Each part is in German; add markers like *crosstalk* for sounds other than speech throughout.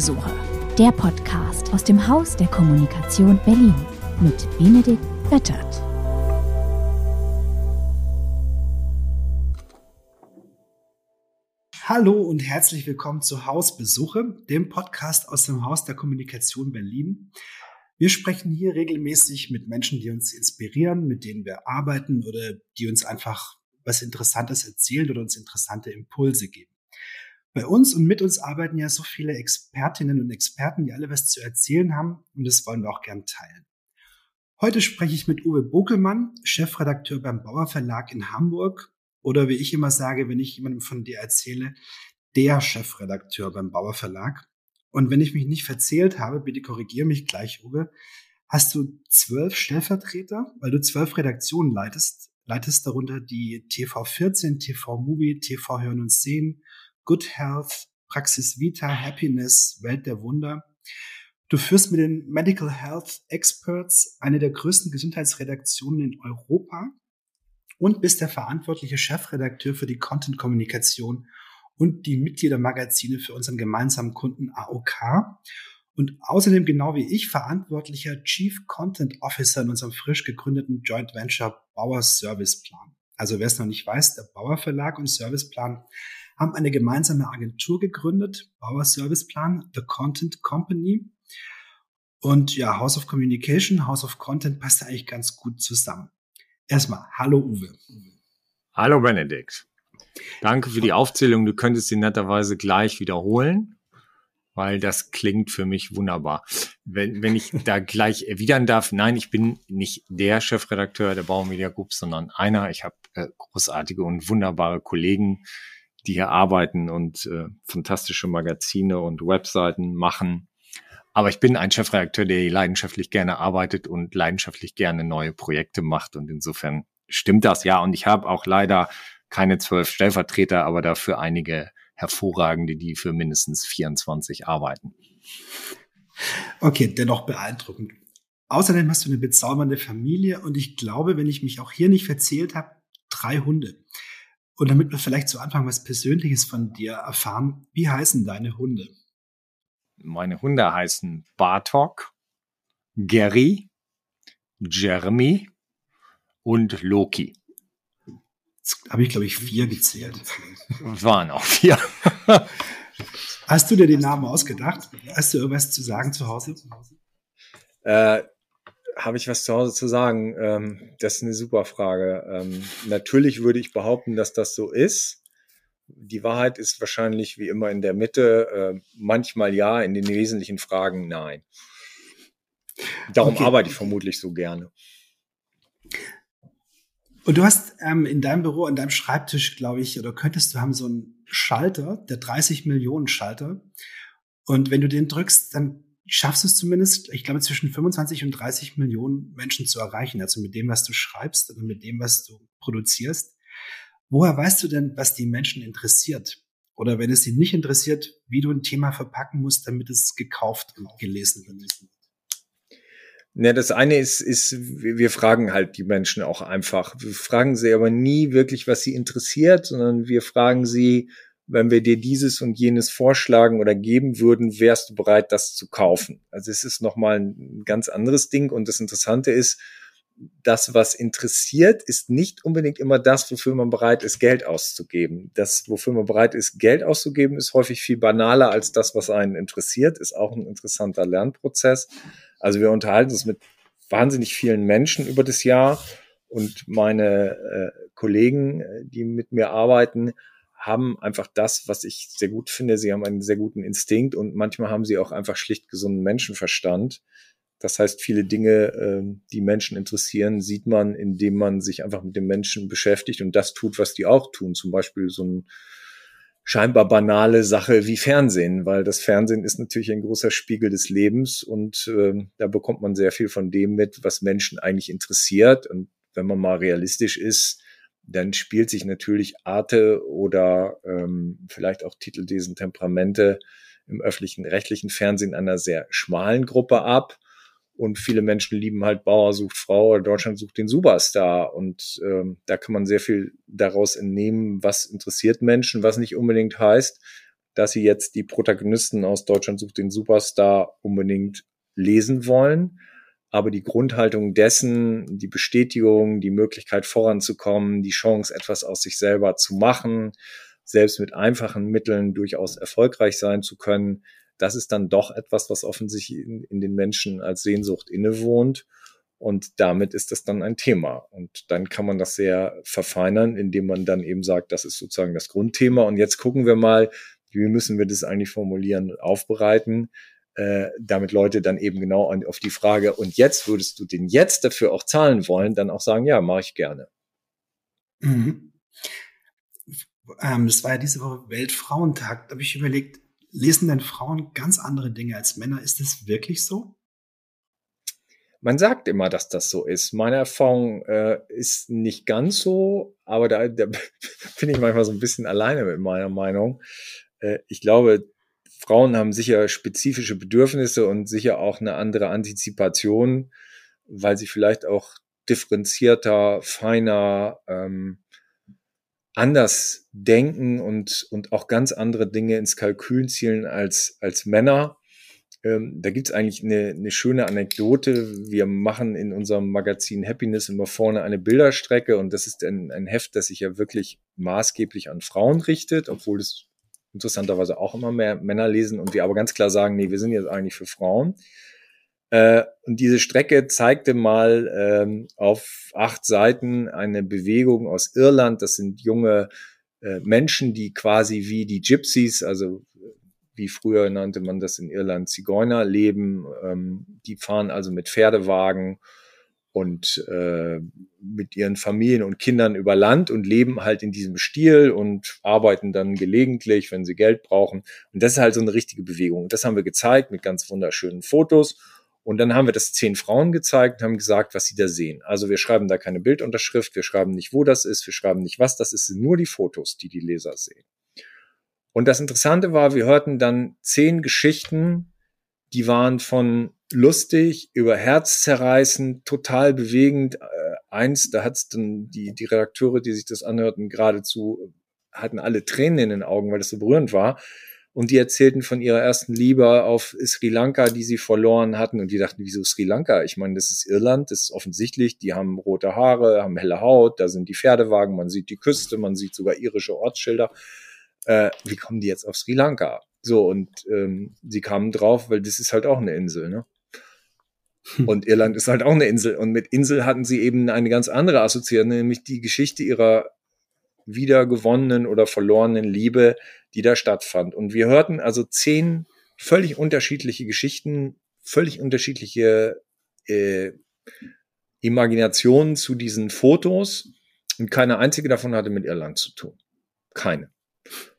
Hausbesuche, der Podcast aus dem Haus der Kommunikation Berlin mit Benedikt Böttert. Hallo und herzlich willkommen zu Hausbesuche, dem Podcast aus dem Haus der Kommunikation Berlin. Wir sprechen hier regelmäßig mit Menschen, die uns inspirieren, mit denen wir arbeiten oder die uns einfach was Interessantes erzählen oder uns interessante Impulse geben. Bei uns und mit uns arbeiten ja so viele Expertinnen und Experten, die alle was zu erzählen haben und das wollen wir auch gern teilen. Heute spreche ich mit Uwe Bokelmann, Chefredakteur beim Bauer Verlag in Hamburg oder wie ich immer sage, wenn ich jemandem von dir erzähle, der Chefredakteur beim Bauer Verlag. Und wenn ich mich nicht verzählt habe, bitte korrigiere mich gleich, Uwe, hast du zwölf Stellvertreter, weil du zwölf Redaktionen leitest, leitest darunter die TV14, TV Movie, TV Hören und Sehen, Good Health, Praxis Vita, Happiness, Welt der Wunder. Du führst mit den Medical Health Experts eine der größten Gesundheitsredaktionen in Europa und bist der verantwortliche Chefredakteur für die Content-Kommunikation und die Mitgliedermagazine für unseren gemeinsamen Kunden AOK. Und außerdem genau wie ich verantwortlicher Chief Content Officer in unserem frisch gegründeten Joint Venture Bauer Serviceplan. Also wer es noch nicht weiß, der Bauer Verlag und Serviceplan haben eine gemeinsame Agentur gegründet, Bauer Serviceplan, The Content Company. Und ja, House of Communication, House of Content passt eigentlich ganz gut zusammen. Erstmal, hallo Uwe. Hallo Benedikt. Danke für die Aufzählung. Du könntest sie netterweise gleich wiederholen, weil das klingt für mich wunderbar. Wenn, wenn ich da gleich erwidern darf, nein, ich bin nicht der Chefredakteur der Bauer Media Group, sondern einer. Ich habe äh, großartige und wunderbare Kollegen, die hier arbeiten und äh, fantastische Magazine und Webseiten machen. Aber ich bin ein Chefredakteur, der leidenschaftlich gerne arbeitet und leidenschaftlich gerne neue Projekte macht. Und insofern stimmt das ja. Und ich habe auch leider keine zwölf Stellvertreter, aber dafür einige hervorragende, die für mindestens 24 arbeiten. Okay, dennoch beeindruckend. Außerdem hast du eine bezaubernde Familie und ich glaube, wenn ich mich auch hier nicht verzählt habe, drei Hunde. Und damit wir vielleicht zu Anfang was Persönliches von dir erfahren, wie heißen deine Hunde? Meine Hunde heißen Bartok, Gary, Jeremy und Loki. Jetzt habe ich, glaube ich, vier gezählt. Waren auch vier. Hast du dir den Namen ausgedacht? Hast du irgendwas zu sagen zu Hause? Äh, habe ich was zu Hause zu sagen? Ähm, das ist eine super Frage. Ähm, natürlich würde ich behaupten, dass das so ist. Die Wahrheit ist wahrscheinlich wie immer in der Mitte. Äh, manchmal ja, in den wesentlichen Fragen nein. Darum okay. arbeite ich vermutlich so gerne. Und du hast ähm, in deinem Büro, an deinem Schreibtisch, glaube ich, oder könntest du haben so einen Schalter, der 30 Millionen Schalter. Und wenn du den drückst, dann schaffst du es zumindest, ich glaube, zwischen 25 und 30 Millionen Menschen zu erreichen. Also mit dem, was du schreibst oder mit dem, was du produzierst. Woher weißt du denn, was die Menschen interessiert? Oder wenn es sie nicht interessiert, wie du ein Thema verpacken musst, damit es gekauft und gelesen wird? Ja, das eine ist, ist, wir fragen halt die Menschen auch einfach. Wir fragen sie aber nie wirklich, was sie interessiert, sondern wir fragen sie, wenn wir dir dieses und jenes vorschlagen oder geben würden, wärst du bereit, das zu kaufen? Also es ist nochmal ein ganz anderes Ding. Und das Interessante ist, das, was interessiert, ist nicht unbedingt immer das, wofür man bereit ist, Geld auszugeben. Das, wofür man bereit ist, Geld auszugeben, ist häufig viel banaler als das, was einen interessiert, ist auch ein interessanter Lernprozess. Also wir unterhalten uns mit wahnsinnig vielen Menschen über das Jahr und meine äh, Kollegen, die mit mir arbeiten, haben einfach das, was ich sehr gut finde. Sie haben einen sehr guten Instinkt und manchmal haben sie auch einfach schlicht gesunden Menschenverstand das heißt, viele Dinge, ähm, die Menschen interessieren, sieht man, indem man sich einfach mit dem Menschen beschäftigt und das tut, was die auch tun. Zum Beispiel so ein scheinbar banale Sache wie Fernsehen, weil das Fernsehen ist natürlich ein großer Spiegel des Lebens und äh, da bekommt man sehr viel von dem mit, was Menschen eigentlich interessiert. Und wenn man mal realistisch ist, dann spielt sich natürlich Arte oder ähm, vielleicht auch Titeldesen Temperamente im öffentlichen rechtlichen Fernsehen einer sehr schmalen Gruppe ab. Und viele Menschen lieben halt Bauer sucht Frau oder Deutschland sucht den Superstar. Und ähm, da kann man sehr viel daraus entnehmen, was interessiert Menschen, was nicht unbedingt heißt, dass sie jetzt die Protagonisten aus Deutschland sucht den Superstar unbedingt lesen wollen. Aber die Grundhaltung dessen, die Bestätigung, die Möglichkeit voranzukommen, die Chance, etwas aus sich selber zu machen, selbst mit einfachen Mitteln durchaus erfolgreich sein zu können, das ist dann doch etwas, was offensichtlich in, in den Menschen als Sehnsucht innewohnt. Und damit ist das dann ein Thema. Und dann kann man das sehr verfeinern, indem man dann eben sagt, das ist sozusagen das Grundthema. Und jetzt gucken wir mal, wie müssen wir das eigentlich formulieren und aufbereiten, äh, damit Leute dann eben genau an, auf die Frage, und jetzt würdest du den jetzt dafür auch zahlen wollen, dann auch sagen, ja, mache ich gerne. Mhm. Ähm, das war ja diese Woche Weltfrauentag. Da habe ich überlegt, lesen denn Frauen ganz andere Dinge als Männer? Ist das wirklich so? Man sagt immer, dass das so ist. Meine Erfahrung äh, ist nicht ganz so, aber da, da *laughs* bin ich manchmal so ein bisschen alleine mit meiner Meinung. Äh, ich glaube, Frauen haben sicher spezifische Bedürfnisse und sicher auch eine andere Antizipation, weil sie vielleicht auch differenzierter, feiner, ähm, anders denken und, und auch ganz andere Dinge ins Kalkül zielen als, als Männer. Ähm, da gibt's eigentlich eine, eine schöne Anekdote. Wir machen in unserem Magazin Happiness immer vorne eine Bilderstrecke und das ist ein, ein Heft, das sich ja wirklich maßgeblich an Frauen richtet, obwohl es interessanterweise auch immer mehr Männer lesen und wir aber ganz klar sagen, nee, wir sind jetzt eigentlich für Frauen. Äh, und diese Strecke zeigte mal ähm, auf acht Seiten eine Bewegung aus Irland. Das sind junge äh, Menschen, die quasi wie die Gypsies, also wie früher nannte man das in Irland, Zigeuner leben. Ähm, die fahren also mit Pferdewagen und äh, mit ihren Familien und Kindern über Land und leben halt in diesem Stil und arbeiten dann gelegentlich, wenn sie Geld brauchen. Und das ist halt so eine richtige Bewegung. Das haben wir gezeigt mit ganz wunderschönen Fotos. Und dann haben wir das zehn Frauen gezeigt und haben gesagt, was sie da sehen. Also wir schreiben da keine Bildunterschrift, wir schreiben nicht, wo das ist, wir schreiben nicht, was das ist, nur die Fotos, die die Leser sehen. Und das Interessante war, wir hörten dann zehn Geschichten, die waren von lustig über herzzerreißend, total bewegend. Äh, eins, da hat's dann die, die Redakteure, die sich das anhörten, geradezu hatten alle Tränen in den Augen, weil das so berührend war. Und die erzählten von ihrer ersten Liebe auf Sri Lanka, die sie verloren hatten. Und die dachten, wieso Sri Lanka? Ich meine, das ist Irland, das ist offensichtlich. Die haben rote Haare, haben helle Haut, da sind die Pferdewagen, man sieht die Küste, man sieht sogar irische Ortsschilder äh, wie kommen die jetzt auf Sri Lanka? So, und ähm, sie kamen drauf, weil das ist halt auch eine Insel, ne? Hm. Und Irland ist halt auch eine Insel. Und mit Insel hatten sie eben eine ganz andere Assoziation, nämlich die Geschichte ihrer wiedergewonnenen oder verlorenen Liebe, die da stattfand. Und wir hörten also zehn völlig unterschiedliche Geschichten, völlig unterschiedliche äh, Imaginationen zu diesen Fotos. Und keine einzige davon hatte mit Irland zu tun. Keine.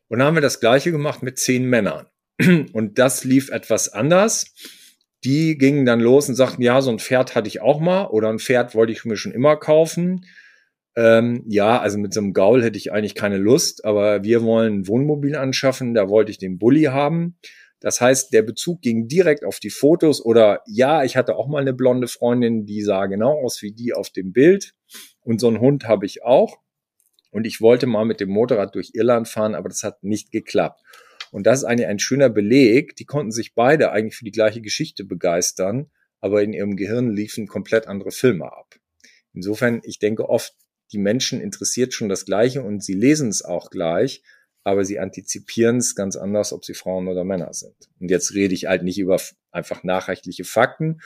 Und dann haben wir das gleiche gemacht mit zehn Männern. Und das lief etwas anders. Die gingen dann los und sagten, ja, so ein Pferd hatte ich auch mal oder ein Pferd wollte ich mir schon immer kaufen. Ähm, ja, also mit so einem Gaul hätte ich eigentlich keine Lust, aber wir wollen ein Wohnmobil anschaffen, da wollte ich den Bulli haben. Das heißt, der Bezug ging direkt auf die Fotos oder ja, ich hatte auch mal eine blonde Freundin, die sah genau aus wie die auf dem Bild und so einen Hund habe ich auch. Und ich wollte mal mit dem Motorrad durch Irland fahren, aber das hat nicht geklappt. Und das ist eigentlich ein schöner Beleg. Die konnten sich beide eigentlich für die gleiche Geschichte begeistern, aber in ihrem Gehirn liefen komplett andere Filme ab. Insofern, ich denke oft, die Menschen interessiert schon das Gleiche und sie lesen es auch gleich, aber sie antizipieren es ganz anders, ob sie Frauen oder Männer sind. Und jetzt rede ich halt nicht über einfach nachrechtliche Fakten,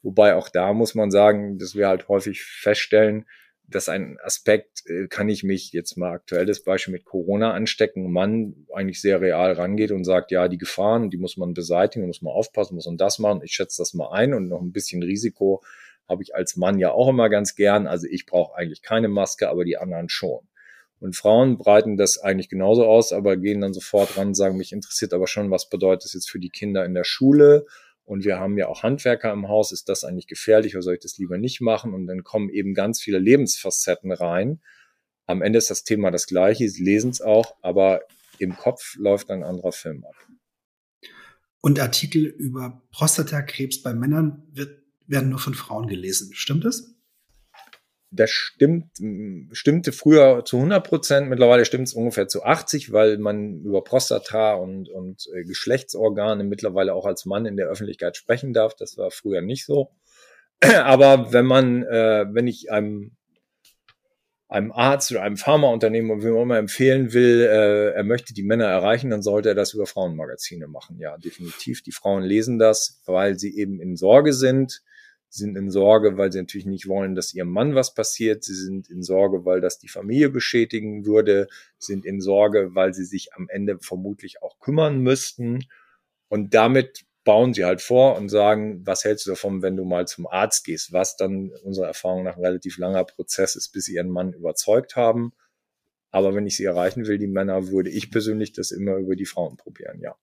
wobei auch da muss man sagen, dass wir halt häufig feststellen, das ein Aspekt, äh, kann ich mich jetzt mal aktuelles Beispiel mit Corona anstecken, man eigentlich sehr real rangeht und sagt, ja, die Gefahren, die muss man beseitigen, muss man aufpassen, muss man das machen. Ich schätze das mal ein und noch ein bisschen Risiko habe ich als Mann ja auch immer ganz gern. Also ich brauche eigentlich keine Maske, aber die anderen schon. Und Frauen breiten das eigentlich genauso aus, aber gehen dann sofort ran, sagen, mich interessiert aber schon, was bedeutet das jetzt für die Kinder in der Schule und wir haben ja auch Handwerker im Haus, ist das eigentlich gefährlich oder soll ich das lieber nicht machen? Und dann kommen eben ganz viele Lebensfacetten rein. Am Ende ist das Thema das gleiche, sie lesen es auch, aber im Kopf läuft ein anderer Film ab. Und Artikel über Prostatakrebs bei Männern wird, werden nur von Frauen gelesen. Stimmt das? Das stimmt, stimmte früher zu 100 Prozent, mittlerweile stimmt es ungefähr zu 80, weil man über Prostata und, und äh, Geschlechtsorgane mittlerweile auch als Mann in der Öffentlichkeit sprechen darf. Das war früher nicht so. *clears throat* Aber wenn man, äh, wenn ich einem einem Arzt oder einem Pharmaunternehmen, wie man immer empfehlen will, äh, er möchte die Männer erreichen, dann sollte er das über Frauenmagazine machen. Ja, definitiv. Die Frauen lesen das, weil sie eben in Sorge sind sind in Sorge, weil sie natürlich nicht wollen, dass ihrem Mann was passiert. Sie sind in Sorge, weil das die Familie beschädigen würde, sind in Sorge, weil sie sich am Ende vermutlich auch kümmern müssten. Und damit bauen sie halt vor und sagen, was hältst du davon, wenn du mal zum Arzt gehst, was dann unserer Erfahrung nach ein relativ langer Prozess ist, bis sie ihren Mann überzeugt haben. Aber wenn ich sie erreichen will, die Männer, würde ich persönlich das immer über die Frauen probieren, ja.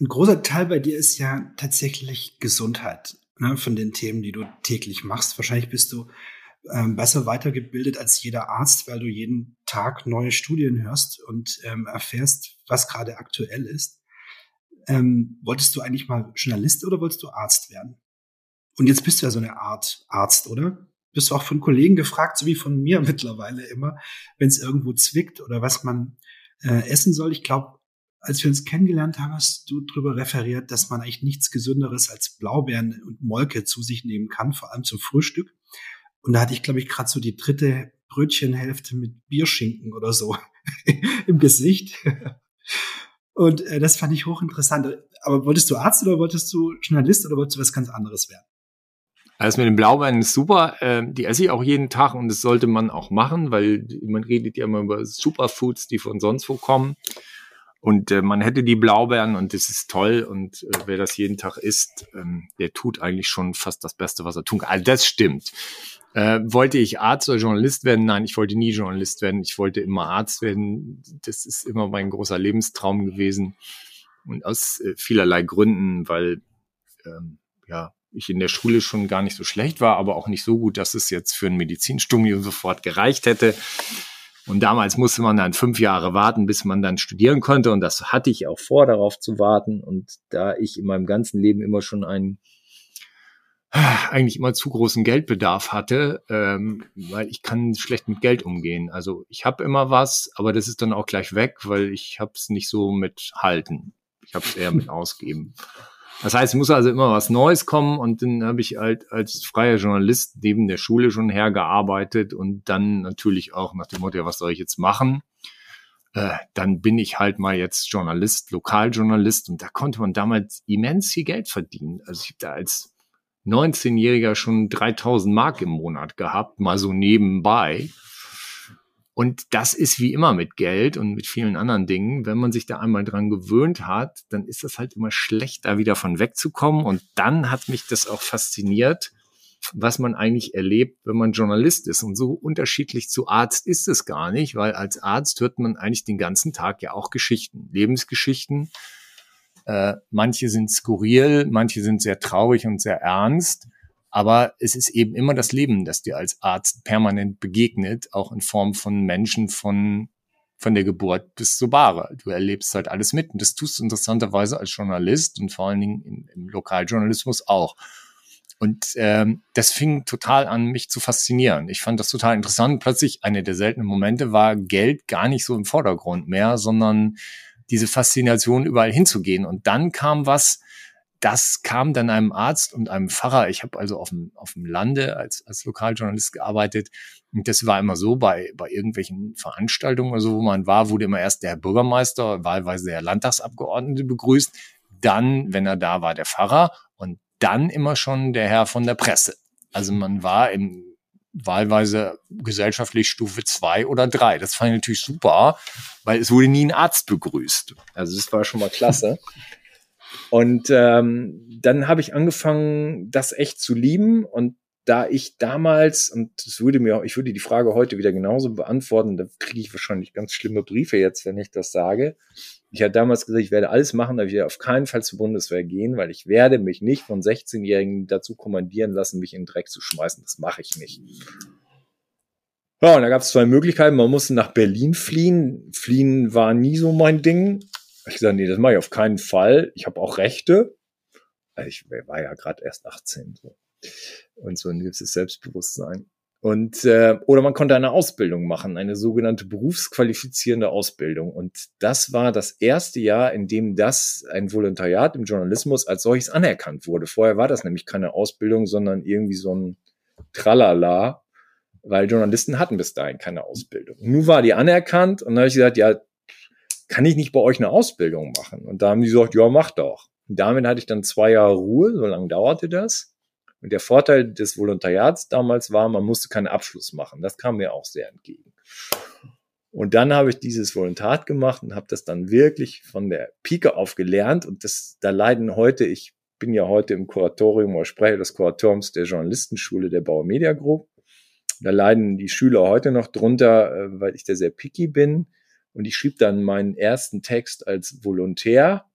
Ein großer Teil bei dir ist ja tatsächlich Gesundheit ne, von den Themen, die du täglich machst. Wahrscheinlich bist du ähm, besser weitergebildet als jeder Arzt, weil du jeden Tag neue Studien hörst und ähm, erfährst, was gerade aktuell ist. Ähm, wolltest du eigentlich mal Journalist oder wolltest du Arzt werden? Und jetzt bist du ja so eine Art Arzt, oder? Bist du auch von Kollegen gefragt, so wie von mir *laughs* mittlerweile immer, wenn es irgendwo zwickt oder was man äh, essen soll. Ich glaube, als wir uns kennengelernt haben, hast du darüber referiert, dass man eigentlich nichts Gesünderes als Blaubeeren und Molke zu sich nehmen kann, vor allem zum Frühstück. Und da hatte ich, glaube ich, gerade so die dritte Brötchenhälfte mit Bierschinken oder so *laughs* im Gesicht. Und äh, das fand ich hochinteressant. Aber wolltest du Arzt oder wolltest du Journalist oder wolltest du was ganz anderes werden? Also mit den Blaubeeren ist super. Ähm, die esse ich auch jeden Tag und das sollte man auch machen, weil man redet ja immer über Superfoods, die von sonst wo kommen. Und äh, man hätte die Blaubeeren und das ist toll. Und äh, wer das jeden Tag isst, ähm, der tut eigentlich schon fast das Beste, was er tun kann. Also das stimmt. Äh, wollte ich Arzt oder Journalist werden? Nein, ich wollte nie Journalist werden. Ich wollte immer Arzt werden. Das ist immer mein großer Lebenstraum gewesen. Und aus äh, vielerlei Gründen, weil ähm, ja, ich in der Schule schon gar nicht so schlecht war, aber auch nicht so gut, dass es jetzt für ein Medizinstudium sofort gereicht hätte. Und damals musste man dann fünf Jahre warten, bis man dann studieren konnte. Und das hatte ich auch vor, darauf zu warten. Und da ich in meinem ganzen Leben immer schon einen eigentlich immer zu großen Geldbedarf hatte, ähm, weil ich kann schlecht mit Geld umgehen. Also ich habe immer was, aber das ist dann auch gleich weg, weil ich habe es nicht so mit halten. Ich habe es eher mit *laughs* ausgeben. Das heißt, es muss also immer was Neues kommen und dann habe ich halt als freier Journalist neben der Schule schon hergearbeitet und dann natürlich auch nach dem Motto, ja, was soll ich jetzt machen? Äh, dann bin ich halt mal jetzt Journalist, Lokaljournalist und da konnte man damals immens viel Geld verdienen. Also ich habe da als 19-Jähriger schon 3000 Mark im Monat gehabt, mal so nebenbei. Und das ist wie immer mit Geld und mit vielen anderen Dingen. Wenn man sich da einmal dran gewöhnt hat, dann ist das halt immer schlecht, da wieder von wegzukommen. Und dann hat mich das auch fasziniert, was man eigentlich erlebt, wenn man Journalist ist. Und so unterschiedlich zu Arzt ist es gar nicht, weil als Arzt hört man eigentlich den ganzen Tag ja auch Geschichten, Lebensgeschichten. Äh, manche sind skurril, manche sind sehr traurig und sehr ernst. Aber es ist eben immer das Leben, das dir als Arzt permanent begegnet, auch in Form von Menschen von, von der Geburt bis zur Bahre. Du erlebst halt alles mit. Und das tust du interessanterweise als Journalist und vor allen Dingen im, im Lokaljournalismus auch. Und ähm, das fing total an, mich zu faszinieren. Ich fand das total interessant. Plötzlich eine der seltenen Momente war Geld gar nicht so im Vordergrund mehr, sondern diese Faszination, überall hinzugehen. Und dann kam was, das kam dann einem Arzt und einem Pfarrer. Ich habe also auf dem, auf dem Lande als, als Lokaljournalist gearbeitet. Und das war immer so bei, bei irgendwelchen Veranstaltungen oder so, wo man war, wurde immer erst der Bürgermeister, wahlweise der Landtagsabgeordnete begrüßt. Dann, wenn er da war, der Pfarrer und dann immer schon der Herr von der Presse. Also man war im wahlweise gesellschaftlich Stufe zwei oder drei. Das fand ich natürlich super, weil es wurde nie ein Arzt begrüßt. Also das war schon mal klasse. Und ähm, dann habe ich angefangen, das echt zu lieben. Und da ich damals, und es würde mir ich würde die Frage heute wieder genauso beantworten, da kriege ich wahrscheinlich ganz schlimme Briefe jetzt, wenn ich das sage. Ich hatte damals gesagt, ich werde alles machen, aber ich werde auf keinen Fall zur Bundeswehr gehen, weil ich werde mich nicht von 16-Jährigen dazu kommandieren lassen, mich in den Dreck zu schmeißen. Das mache ich nicht. Ja, und da gab es zwei Möglichkeiten. Man musste nach Berlin fliehen. Fliehen war nie so mein Ding. Ich gesagt, nee, das mache ich auf keinen Fall. Ich habe auch Rechte. Also ich war ja gerade erst 18 so. und so ein gewisses Selbstbewusstsein. Und äh, oder man konnte eine Ausbildung machen, eine sogenannte berufsqualifizierende Ausbildung. Und das war das erste Jahr, in dem das ein Volontariat im Journalismus als solches anerkannt wurde. Vorher war das nämlich keine Ausbildung, sondern irgendwie so ein Tralala, weil Journalisten hatten bis dahin keine Ausbildung. Nun war die anerkannt und dann habe ich gesagt, ja, kann ich nicht bei euch eine Ausbildung machen? Und da haben die gesagt, ja, mach doch. Und damit hatte ich dann zwei Jahre Ruhe, so lange dauerte das. Und der Vorteil des Volontariats damals war, man musste keinen Abschluss machen. Das kam mir auch sehr entgegen. Und dann habe ich dieses Volontariat gemacht und habe das dann wirklich von der Pike auf gelernt. Und das, da leiden heute, ich bin ja heute im Kuratorium oder spreche des Kuratoriums der Journalistenschule der Bauer Media Group. Da leiden die Schüler heute noch drunter, äh, weil ich da sehr picky bin. Und ich schrieb dann meinen ersten Text als Volontär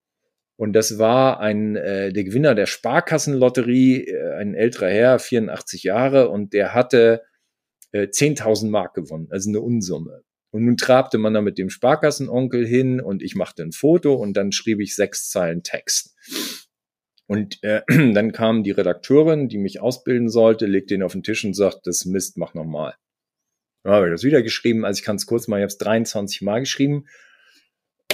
und das war ein äh, der Gewinner der Sparkassenlotterie, äh, ein älterer Herr, 84 Jahre, und der hatte äh, 10.000 Mark gewonnen, also eine Unsumme. Und nun trabte man da mit dem Sparkassenonkel hin und ich machte ein Foto und dann schrieb ich sechs Zeilen Text. Und äh, *clears throat* dann kam die Redakteurin, die mich ausbilden sollte, legte ihn auf den Tisch und sagt, das Mist, mach nochmal. Dann habe ich das wieder geschrieben, also ich kann es kurz mal, ich habe es 23 Mal geschrieben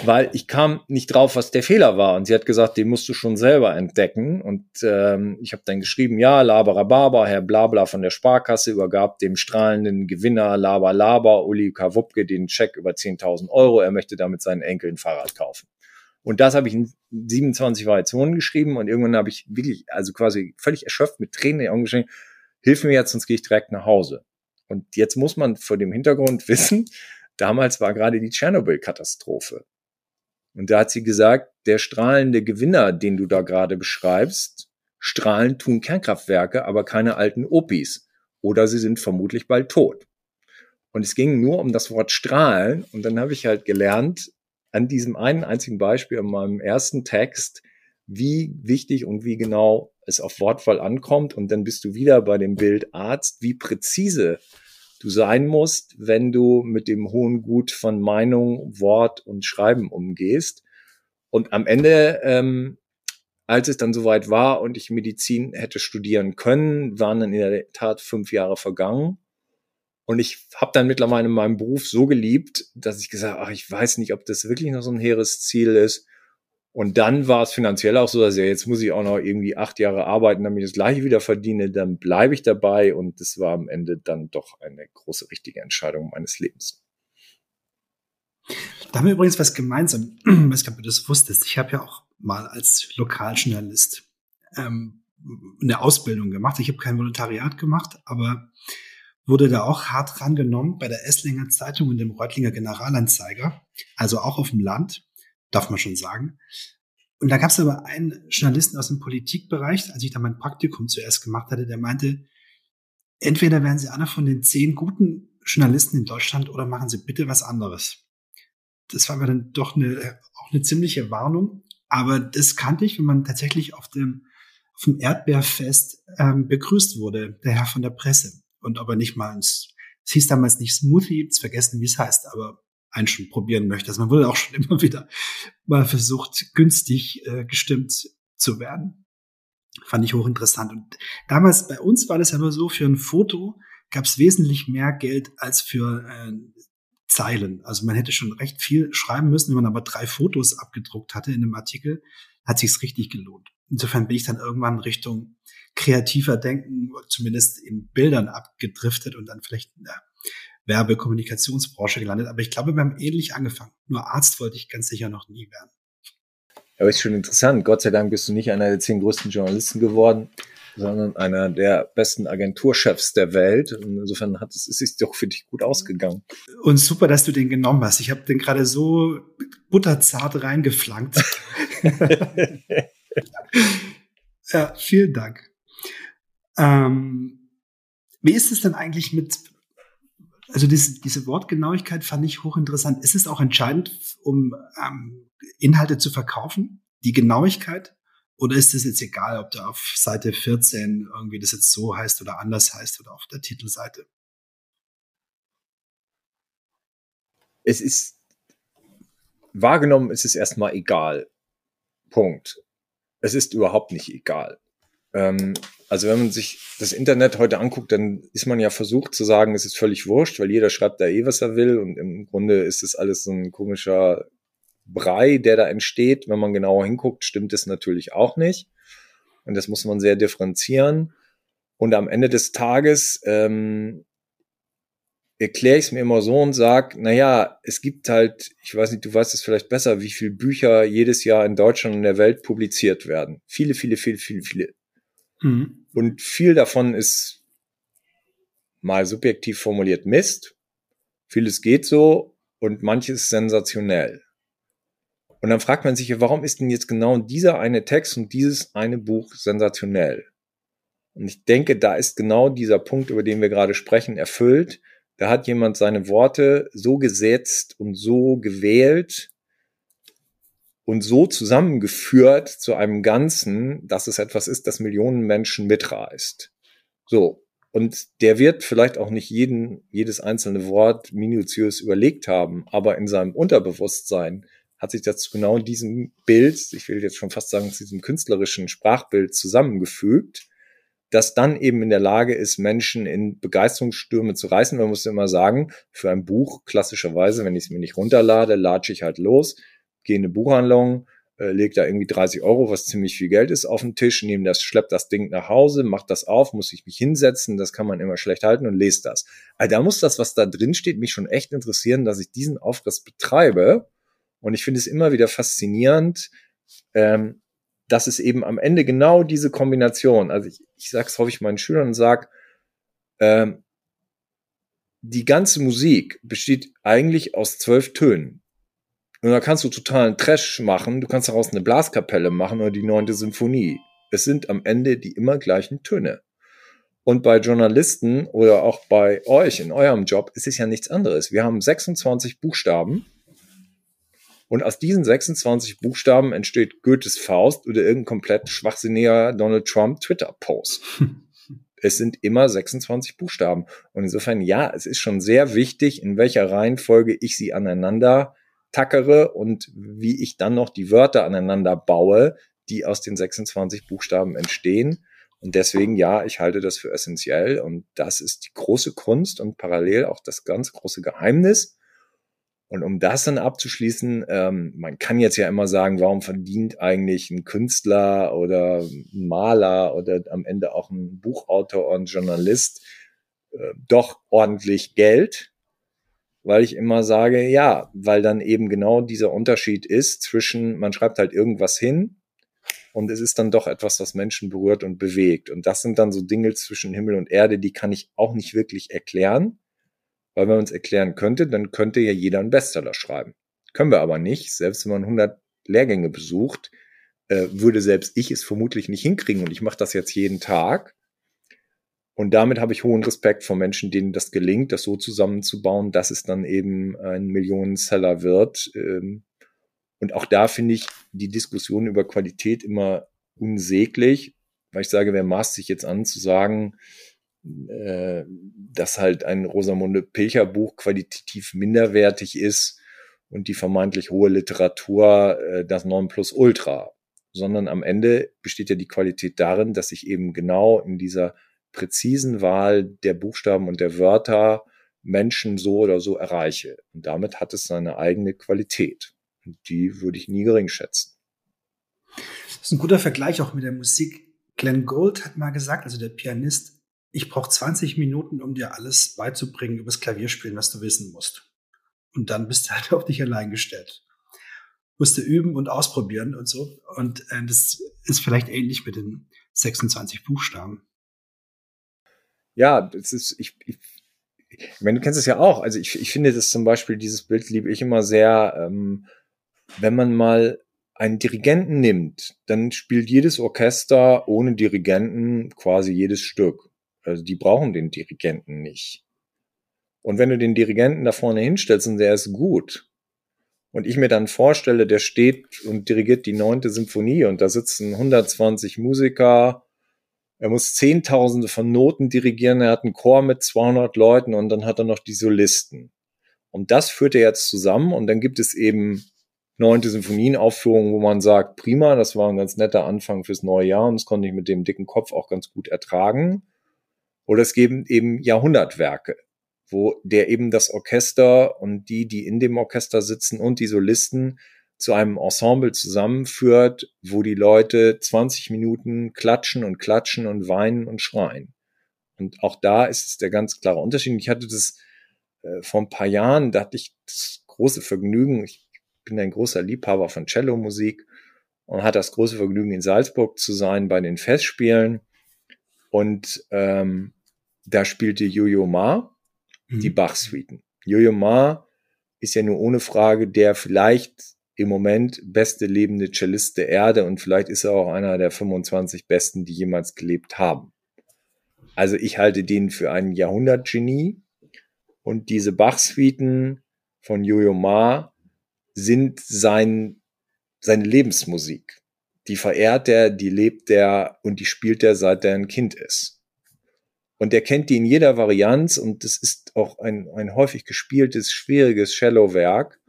weil ich kam nicht drauf, was der Fehler war. Und sie hat gesagt, den musst du schon selber entdecken. Und ähm, ich habe dann geschrieben, ja, Laberababa, Herr Blabla von der Sparkasse übergab dem strahlenden Gewinner Laber Laber, Uli Kawupke, den Scheck über 10.000 Euro. Er möchte damit seinen Enkel ein Fahrrad kaufen. Und das habe ich in 27 Variationen geschrieben und irgendwann habe ich wirklich, also quasi völlig erschöpft mit Tränen in den Augen geschrieben, hilf mir jetzt, sonst gehe ich direkt nach Hause. Und jetzt muss man vor dem Hintergrund *laughs* wissen, damals war gerade die Tschernobyl-Katastrophe. Und da hat sie gesagt, der strahlende Gewinner, den du da gerade beschreibst, strahlen tun Kernkraftwerke, aber keine alten Opis. Oder sie sind vermutlich bald tot. Und es ging nur um das Wort strahlen. Und dann habe ich halt gelernt, an diesem einen einzigen Beispiel, in meinem ersten Text, wie wichtig und wie genau es auf Wortwahl ankommt. Und dann bist du wieder bei dem Bild Arzt, wie präzise du sein musst, wenn du mit dem hohen Gut von Meinung, Wort und Schreiben umgehst. Und am Ende, ähm, als es dann soweit war und ich Medizin hätte studieren können, waren dann in der Tat fünf Jahre vergangen. Und ich habe dann mittlerweile in meinem Beruf so geliebt, dass ich gesagt habe, ach, ich weiß nicht, ob das wirklich noch so ein hehres Ziel ist. Und dann war es finanziell auch so, dass ja, jetzt muss ich auch noch irgendwie acht Jahre arbeiten, damit ich das gleiche wieder verdiene, dann bleibe ich dabei. Und das war am Ende dann doch eine große richtige Entscheidung meines Lebens. Da haben wir übrigens was gemeinsam. Ich *clears throat* weiß nicht, ob du das wusstest. Ich habe ja auch mal als Lokaljournalist ähm, eine Ausbildung gemacht. Ich habe kein Volontariat gemacht, aber wurde da auch hart rangenommen bei der Esslinger Zeitung und dem Reutlinger Generalanzeiger, also auch auf dem Land darf man schon sagen. Und da gab es aber einen Journalisten aus dem Politikbereich, als ich da mein Praktikum zuerst gemacht hatte, der meinte, entweder werden Sie einer von den zehn guten Journalisten in Deutschland oder machen Sie bitte was anderes. Das war mir dann doch eine, auch eine ziemliche Warnung. Aber das kannte ich, wenn man tatsächlich auf dem, auf dem Erdbeerfest ähm, begrüßt wurde, der Herr von der Presse. Und aber nicht mal, es hieß damals nicht Smoothie, jetzt vergessen, wie es heißt, aber einen schon probieren möchte. Also man wurde auch schon *laughs* immer wieder mal versucht, günstig äh, gestimmt zu werden. Fand ich hochinteressant. Und damals bei uns war das ja nur so, für ein Foto gab es wesentlich mehr Geld als für äh, Zeilen. Also man hätte schon recht viel schreiben müssen, wenn man aber drei Fotos abgedruckt hatte in einem Artikel, hat sich's richtig gelohnt. Insofern bin ich dann irgendwann Richtung kreativer Denken, zumindest in Bildern abgedriftet und dann vielleicht Werbekommunikationsbranche gelandet. Aber ich glaube, wir haben ähnlich angefangen. Nur Arzt wollte ich ganz sicher noch nie werden. Aber ist schon interessant. Gott sei Dank bist du nicht einer der zehn größten Journalisten geworden, sondern einer der besten Agenturchefs der Welt. Und insofern hat es, es ist doch für dich gut ausgegangen. Und super, dass du den genommen hast. Ich habe den gerade so butterzart reingeflankt. *laughs* ja, vielen Dank. Ähm, wie ist es denn eigentlich mit also diese, diese Wortgenauigkeit fand ich hochinteressant. Ist es auch entscheidend, um ähm, Inhalte zu verkaufen, die Genauigkeit? Oder ist es jetzt egal, ob da auf Seite 14 irgendwie das jetzt so heißt oder anders heißt oder auf der Titelseite? Es ist wahrgenommen, es ist erstmal egal. Punkt. Es ist überhaupt nicht egal. Ähm, also wenn man sich das Internet heute anguckt, dann ist man ja versucht zu sagen, es ist völlig wurscht, weil jeder schreibt da eh, was er will. Und im Grunde ist es alles so ein komischer Brei, der da entsteht. Wenn man genauer hinguckt, stimmt es natürlich auch nicht. Und das muss man sehr differenzieren. Und am Ende des Tages ähm, erkläre ich es mir immer so und sage, naja, es gibt halt, ich weiß nicht, du weißt es vielleicht besser, wie viele Bücher jedes Jahr in Deutschland und der Welt publiziert werden. Viele, viele, viele, viele, viele. Mhm. Und viel davon ist mal subjektiv formuliert Mist. Vieles geht so und manches sensationell. Und dann fragt man sich, warum ist denn jetzt genau dieser eine Text und dieses eine Buch sensationell? Und ich denke, da ist genau dieser Punkt, über den wir gerade sprechen, erfüllt. Da hat jemand seine Worte so gesetzt und so gewählt und so zusammengeführt zu einem Ganzen, dass es etwas ist, das Millionen Menschen mitreißt. So. Und der wird vielleicht auch nicht jeden, jedes einzelne Wort minutiös überlegt haben, aber in seinem Unterbewusstsein hat sich das genau diesem Bild, ich will jetzt schon fast sagen, zu diesem künstlerischen Sprachbild zusammengefügt das dann eben in der Lage ist, Menschen in Begeisterungsstürme zu reißen. Man muss immer sagen, für ein Buch klassischerweise, wenn ich es mir nicht runterlade, latsche ich halt los, gehe in eine Buchhandlung, äh, leg da irgendwie 30 Euro, was ziemlich viel Geld ist, auf den Tisch, nehme das, schlepp das Ding nach Hause, mach das auf, muss ich mich hinsetzen, das kann man immer schlecht halten und lese das. Also da muss das, was da drin steht, mich schon echt interessieren, dass ich diesen Aufriss betreibe. Und ich finde es immer wieder faszinierend, ähm, dass es eben am Ende genau diese Kombination, also ich, ich sage es häufig meinen Schülern und sage, ähm, die ganze Musik besteht eigentlich aus zwölf Tönen. Und da kannst du totalen Trash machen, du kannst daraus eine Blaskapelle machen oder die neunte Symphonie. Es sind am Ende die immer gleichen Töne. Und bei Journalisten oder auch bei euch in eurem Job ist es ja nichts anderes. Wir haben 26 Buchstaben und aus diesen 26 Buchstaben entsteht Goethes Faust oder irgendein komplett schwachsinniger Donald Trump Twitter-Post. es sind immer 26 Buchstaben. Und insofern, ja, es ist schon sehr wichtig, in welcher Reihenfolge ich sie aneinander tackere und wie ich dann noch die Wörter aneinander baue, die aus den 26 Buchstaben entstehen. Und deswegen, ja, ich halte das für essentiell. Und das ist die große Kunst und parallel auch das ganz große Geheimnis und um das dann abzuschließen, ähm, man kann jetzt ja immer sagen, warum verdient eigentlich ein Künstler oder ein Maler oder am Ende auch ein Buchautor und Journalist äh, doch ordentlich Geld? Weil ich immer sage, ja, weil dann eben genau dieser Unterschied ist zwischen, man schreibt halt irgendwas hin und es ist dann doch etwas, was Menschen berührt und bewegt. Und das sind dann so Dinge zwischen Himmel und Erde, die kann ich auch nicht wirklich erklären weil wenn man es erklären könnte, dann könnte ja jeder einen Bestseller schreiben. Können wir aber nicht. Selbst wenn man 100 Lehrgänge besucht, äh, würde selbst ich es vermutlich nicht hinkriegen. Und ich mache das jetzt jeden Tag. Und damit habe ich hohen Respekt vor Menschen, denen das gelingt, das so zusammenzubauen, dass es dann eben ein Millionenseller wird. Ähm, und auch da finde ich die Diskussion über Qualität immer unsäglich, weil ich sage, wer maßt sich jetzt an zu sagen, äh, dass halt ein Rosamunde Pilcher Buch qualitativ minderwertig ist und die vermeintlich hohe Literatur äh, das Nonplusultra, sondern am Ende besteht ja die Qualität darin, dass ich eben genau in dieser präzisen Wahl der Buchstaben und der Wörter Menschen so oder so erreiche. Und damit hat es seine eigene Qualität. Und die würde ich nie gering schätzen. Das ist ein guter Vergleich auch mit der Musik. Glenn Gould hat mal gesagt, also der Pianist, ich brauche 20 Minuten, um dir alles beizubringen übers Klavierspielen, was du wissen musst. Und dann bist du halt *laughs* auf dich allein gestellt. Musst du üben und ausprobieren und so. Und äh, das ist vielleicht ähnlich mit den 26 Buchstaben. Ja, das ist, ich, ich, ich meine, du kennst es ja auch. Also ich, ich finde das zum Beispiel, dieses Bild liebe ich immer sehr, ähm, wenn man mal einen Dirigenten nimmt, dann spielt jedes Orchester ohne Dirigenten quasi jedes Stück. Also die brauchen den Dirigenten nicht. Und wenn du den Dirigenten da vorne hinstellst und der ist gut, und ich mir dann vorstelle, der steht und dirigiert die neunte Symphonie und da sitzen 120 Musiker, er muss Zehntausende von Noten dirigieren, er hat einen Chor mit 200 Leuten und dann hat er noch die Solisten. Und das führt er jetzt zusammen und dann gibt es eben neunte Symphonienaufführung, wo man sagt, prima, das war ein ganz netter Anfang fürs neue Jahr und das konnte ich mit dem dicken Kopf auch ganz gut ertragen. Oder es geben eben Jahrhundertwerke, wo der eben das Orchester und die, die in dem Orchester sitzen und die Solisten zu einem Ensemble zusammenführt, wo die Leute 20 Minuten klatschen und klatschen und weinen und schreien. Und auch da ist es der ganz klare Unterschied. Ich hatte das äh, vor ein paar Jahren, da hatte ich das große Vergnügen, ich bin ein großer Liebhaber von Cello-Musik und hatte das große Vergnügen, in Salzburg zu sein bei den Festspielen. Und ähm, da spielte Yo-Yo Ma mhm. die Bach-Suiten. Yo-Yo Ma ist ja nur ohne Frage der vielleicht im Moment beste lebende Cellist der Erde und vielleicht ist er auch einer der 25 besten, die jemals gelebt haben. Also ich halte den für einen Jahrhundertgenie und diese Bach-Suiten von Yo-Yo Ma sind sein, seine Lebensmusik. Die verehrt er, die lebt er und die spielt er, seit er ein Kind ist. Und er kennt die in jeder Varianz und es ist auch ein, ein häufig gespieltes, schwieriges Cello-Werk.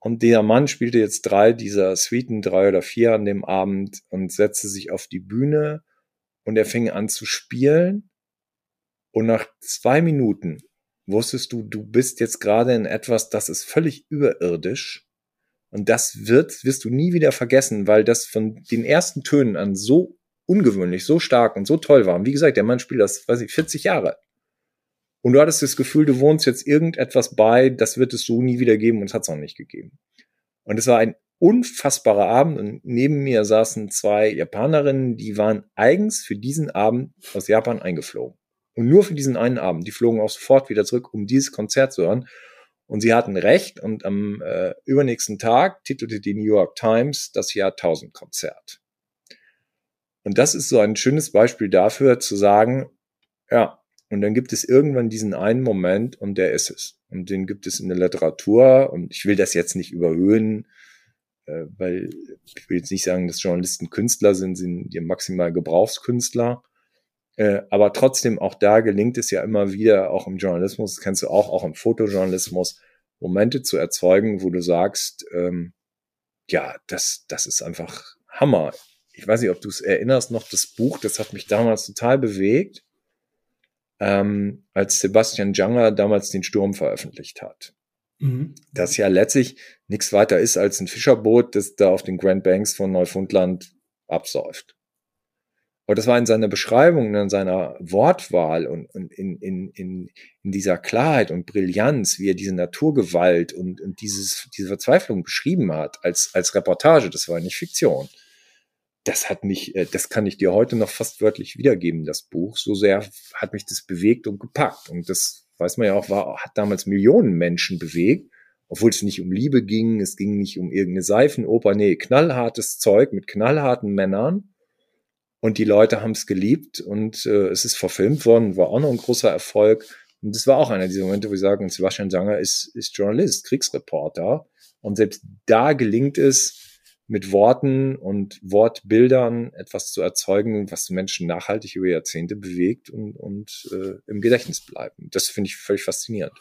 Und der Mann spielte jetzt drei dieser Suiten, drei oder vier an dem Abend und setzte sich auf die Bühne und er fing an zu spielen. Und nach zwei Minuten wusstest du, du bist jetzt gerade in etwas, das ist völlig überirdisch. Und das wird, wirst du nie wieder vergessen, weil das von den ersten Tönen an so ungewöhnlich, so stark und so toll war. Und wie gesagt, der Mann spielt das, weiß ich, 40 Jahre. Und du hattest das Gefühl, du wohnst jetzt irgendetwas bei, das wird es so nie wieder geben und es hat es auch nicht gegeben. Und es war ein unfassbarer Abend und neben mir saßen zwei Japanerinnen, die waren eigens für diesen Abend aus Japan eingeflogen. Und nur für diesen einen Abend. Die flogen auch sofort wieder zurück, um dieses Konzert zu hören. Und sie hatten recht. Und am äh, übernächsten Tag titelte die New York Times das Jahrtausendkonzert. Und das ist so ein schönes Beispiel dafür, zu sagen, ja, und dann gibt es irgendwann diesen einen Moment und der ist es. Und den gibt es in der Literatur und ich will das jetzt nicht überhöhen, äh, weil ich will jetzt nicht sagen, dass Journalisten Künstler sind, sind die maximal Gebrauchskünstler. Äh, aber trotzdem, auch da gelingt es ja immer wieder, auch im Journalismus, das kennst du auch, auch im Fotojournalismus, Momente zu erzeugen, wo du sagst, ähm, ja, das, das ist einfach Hammer. Ich weiß nicht, ob du es erinnerst, noch das Buch, das hat mich damals total bewegt ähm, als Sebastian Janger damals den Sturm veröffentlicht hat. Mhm. Das ja letztlich nichts weiter ist als ein Fischerboot, das da auf den Grand Banks von Neufundland absäuft. Aber das war in seiner Beschreibung, in seiner Wortwahl und, und in, in, in, in dieser Klarheit und Brillanz, wie er diese Naturgewalt und, und dieses, diese Verzweiflung beschrieben hat als, als Reportage, das war nicht Fiktion das hat mich, äh, das kann ich dir heute noch fast wörtlich wiedergeben, das Buch. So sehr hat mich das bewegt und gepackt. Und das weiß man ja auch, war, hat damals Millionen Menschen bewegt, obwohl es nicht um Liebe ging, es ging nicht um irgendeine Seifenoper, nee, knallhartes Zeug mit knallharten Männern. Und die Leute haben es geliebt und äh, es ist verfilmt worden, war auch noch ein großer Erfolg. Und das war auch einer dieser Momente, wo ich sage, Sebastian Sanger ist, ist Journalist, Kriegsreporter. Und selbst da gelingt es, mit Worten und Wortbildern etwas zu erzeugen, was Menschen nachhaltig über Jahrzehnte bewegt und, und äh, im Gedächtnis bleiben. Das finde ich völlig faszinierend.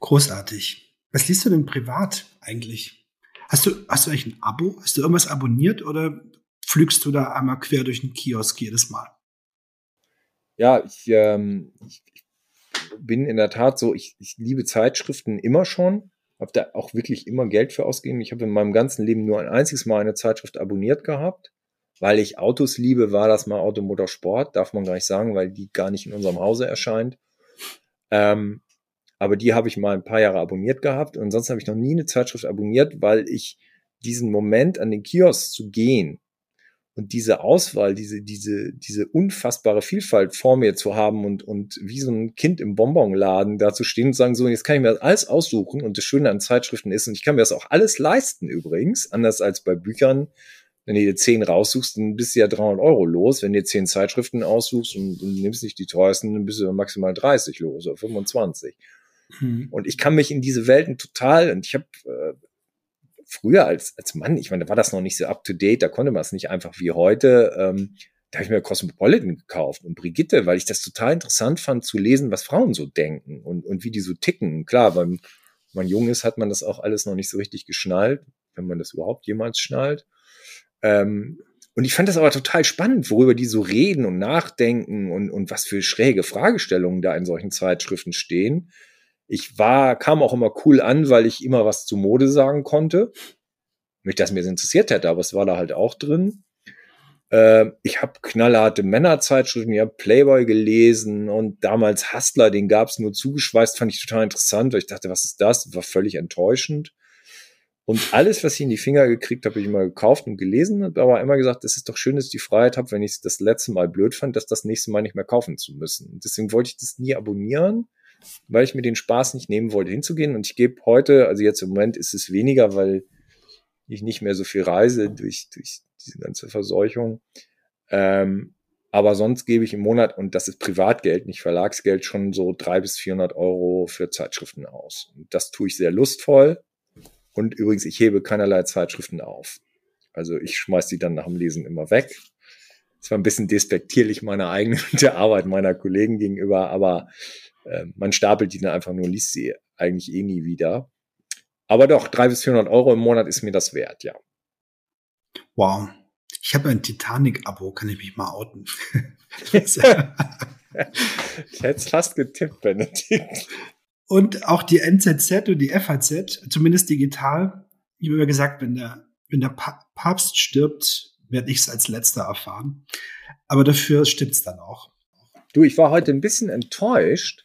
Großartig. Was liest du denn privat eigentlich? Hast du, hast du eigentlich ein Abo? Hast du irgendwas abonniert oder pflügst du da einmal quer durch den Kiosk jedes Mal? Ja, ich, ähm, ich bin in der Tat so, ich, ich liebe Zeitschriften immer schon habe da auch wirklich immer Geld für ausgegeben. Ich habe in meinem ganzen Leben nur ein einziges Mal eine Zeitschrift abonniert gehabt. Weil ich Autos liebe, war das mal Automotorsport, darf man gar nicht sagen, weil die gar nicht in unserem Hause erscheint. Ähm, aber die habe ich mal ein paar Jahre abonniert gehabt. Und ansonsten habe ich noch nie eine Zeitschrift abonniert, weil ich diesen Moment an den Kiosk zu gehen und diese Auswahl, diese, diese, diese unfassbare Vielfalt vor mir zu haben und, und wie so ein Kind im Bonbonladen da zu stehen und sagen, so, jetzt kann ich mir alles aussuchen. Und das Schöne an Zeitschriften ist, und ich kann mir das auch alles leisten übrigens, anders als bei Büchern. Wenn du dir zehn raussuchst, dann bist du ja 300 Euro los. Wenn du dir zehn Zeitschriften aussuchst und, und nimmst nicht die teuersten, dann bist du maximal 30 los oder 25. Mhm. Und ich kann mich in diese Welten total, und ich habe äh, früher als, als Mann, ich meine, da war das noch nicht so up to date, da konnte man es nicht einfach wie heute. Ähm, da habe ich mir Cosmopolitan gekauft und Brigitte, weil ich das total interessant fand zu lesen, was Frauen so denken und, und wie die so ticken. Klar, beim man jung ist, hat man das auch alles noch nicht so richtig geschnallt, wenn man das überhaupt jemals schnallt. Ähm, und ich fand das aber total spannend, worüber die so reden und nachdenken und, und was für schräge Fragestellungen da in solchen Zeitschriften stehen. Ich war, kam auch immer cool an, weil ich immer was zu Mode sagen konnte. Nicht, dass mir das interessiert hätte, aber es war da halt auch drin. Äh, ich habe knallharte Männerzeitschriften, ich habe Playboy gelesen und damals Hustler, den gab es nur zugeschweißt, fand ich total interessant, weil ich dachte, was ist das? War völlig enttäuschend. Und alles, was ich in die Finger gekriegt habe, habe ich immer gekauft und gelesen, habe aber immer gesagt, das ist doch schön, dass ich die Freiheit habe, wenn ich es das letzte Mal blöd fand, das das nächste Mal nicht mehr kaufen zu müssen. Und deswegen wollte ich das nie abonnieren, weil ich mir den Spaß nicht nehmen wollte, hinzugehen. Und ich gebe heute, also jetzt im Moment ist es weniger, weil ich nicht mehr so viel reise durch, durch diese ganze Verseuchung. Ähm, aber sonst gebe ich im Monat, und das ist Privatgeld, nicht Verlagsgeld, schon so drei bis vierhundert Euro für Zeitschriften aus. Und das tue ich sehr lustvoll. Und übrigens, ich hebe keinerlei Zeitschriften auf. Also ich schmeiß die dann nach dem Lesen immer weg. Das war ein bisschen despektierlich meiner eigenen *laughs* der Arbeit meiner Kollegen gegenüber, aber äh, man stapelt die dann einfach nur, liest sie eigentlich eh nie wieder. Aber doch, drei bis vierhundert Euro im Monat ist mir das wert, ja. Wow. Ich habe ein Titanic-Abo, kann ich mich mal outen. *laughs* ich hätte es fast getippt, Benedikt. Und auch die NZZ und die FAZ, zumindest digital, ich habe immer gesagt, wenn der, wenn der Papst stirbt, werde ich es als letzter erfahren. Aber dafür stimmt es dann auch. Du, ich war heute ein bisschen enttäuscht,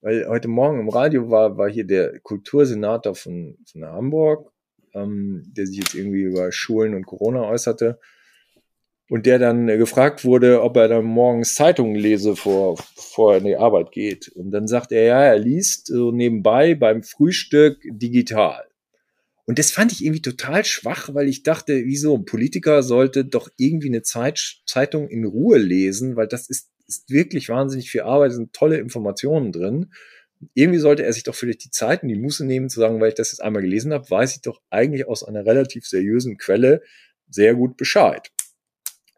weil heute Morgen im Radio war, war hier der Kultursenator von, von Hamburg ähm, der sich jetzt irgendwie über Schulen und Corona äußerte. Und der dann äh, gefragt wurde, ob er dann morgens Zeitungen lese, vor, bevor er in die Arbeit geht. Und dann sagt er, ja, er liest so nebenbei beim Frühstück digital. Und das fand ich irgendwie total schwach, weil ich dachte, wieso, ein Politiker sollte doch irgendwie eine Zeit, Zeitung in Ruhe lesen, weil das ist, ist wirklich wahnsinnig viel Arbeit, sind tolle Informationen drin irgendwie sollte er sich doch vielleicht die Zeit und die Muße nehmen, zu sagen, weil ich das jetzt einmal gelesen habe, weiß ich doch eigentlich aus einer relativ seriösen Quelle sehr gut Bescheid.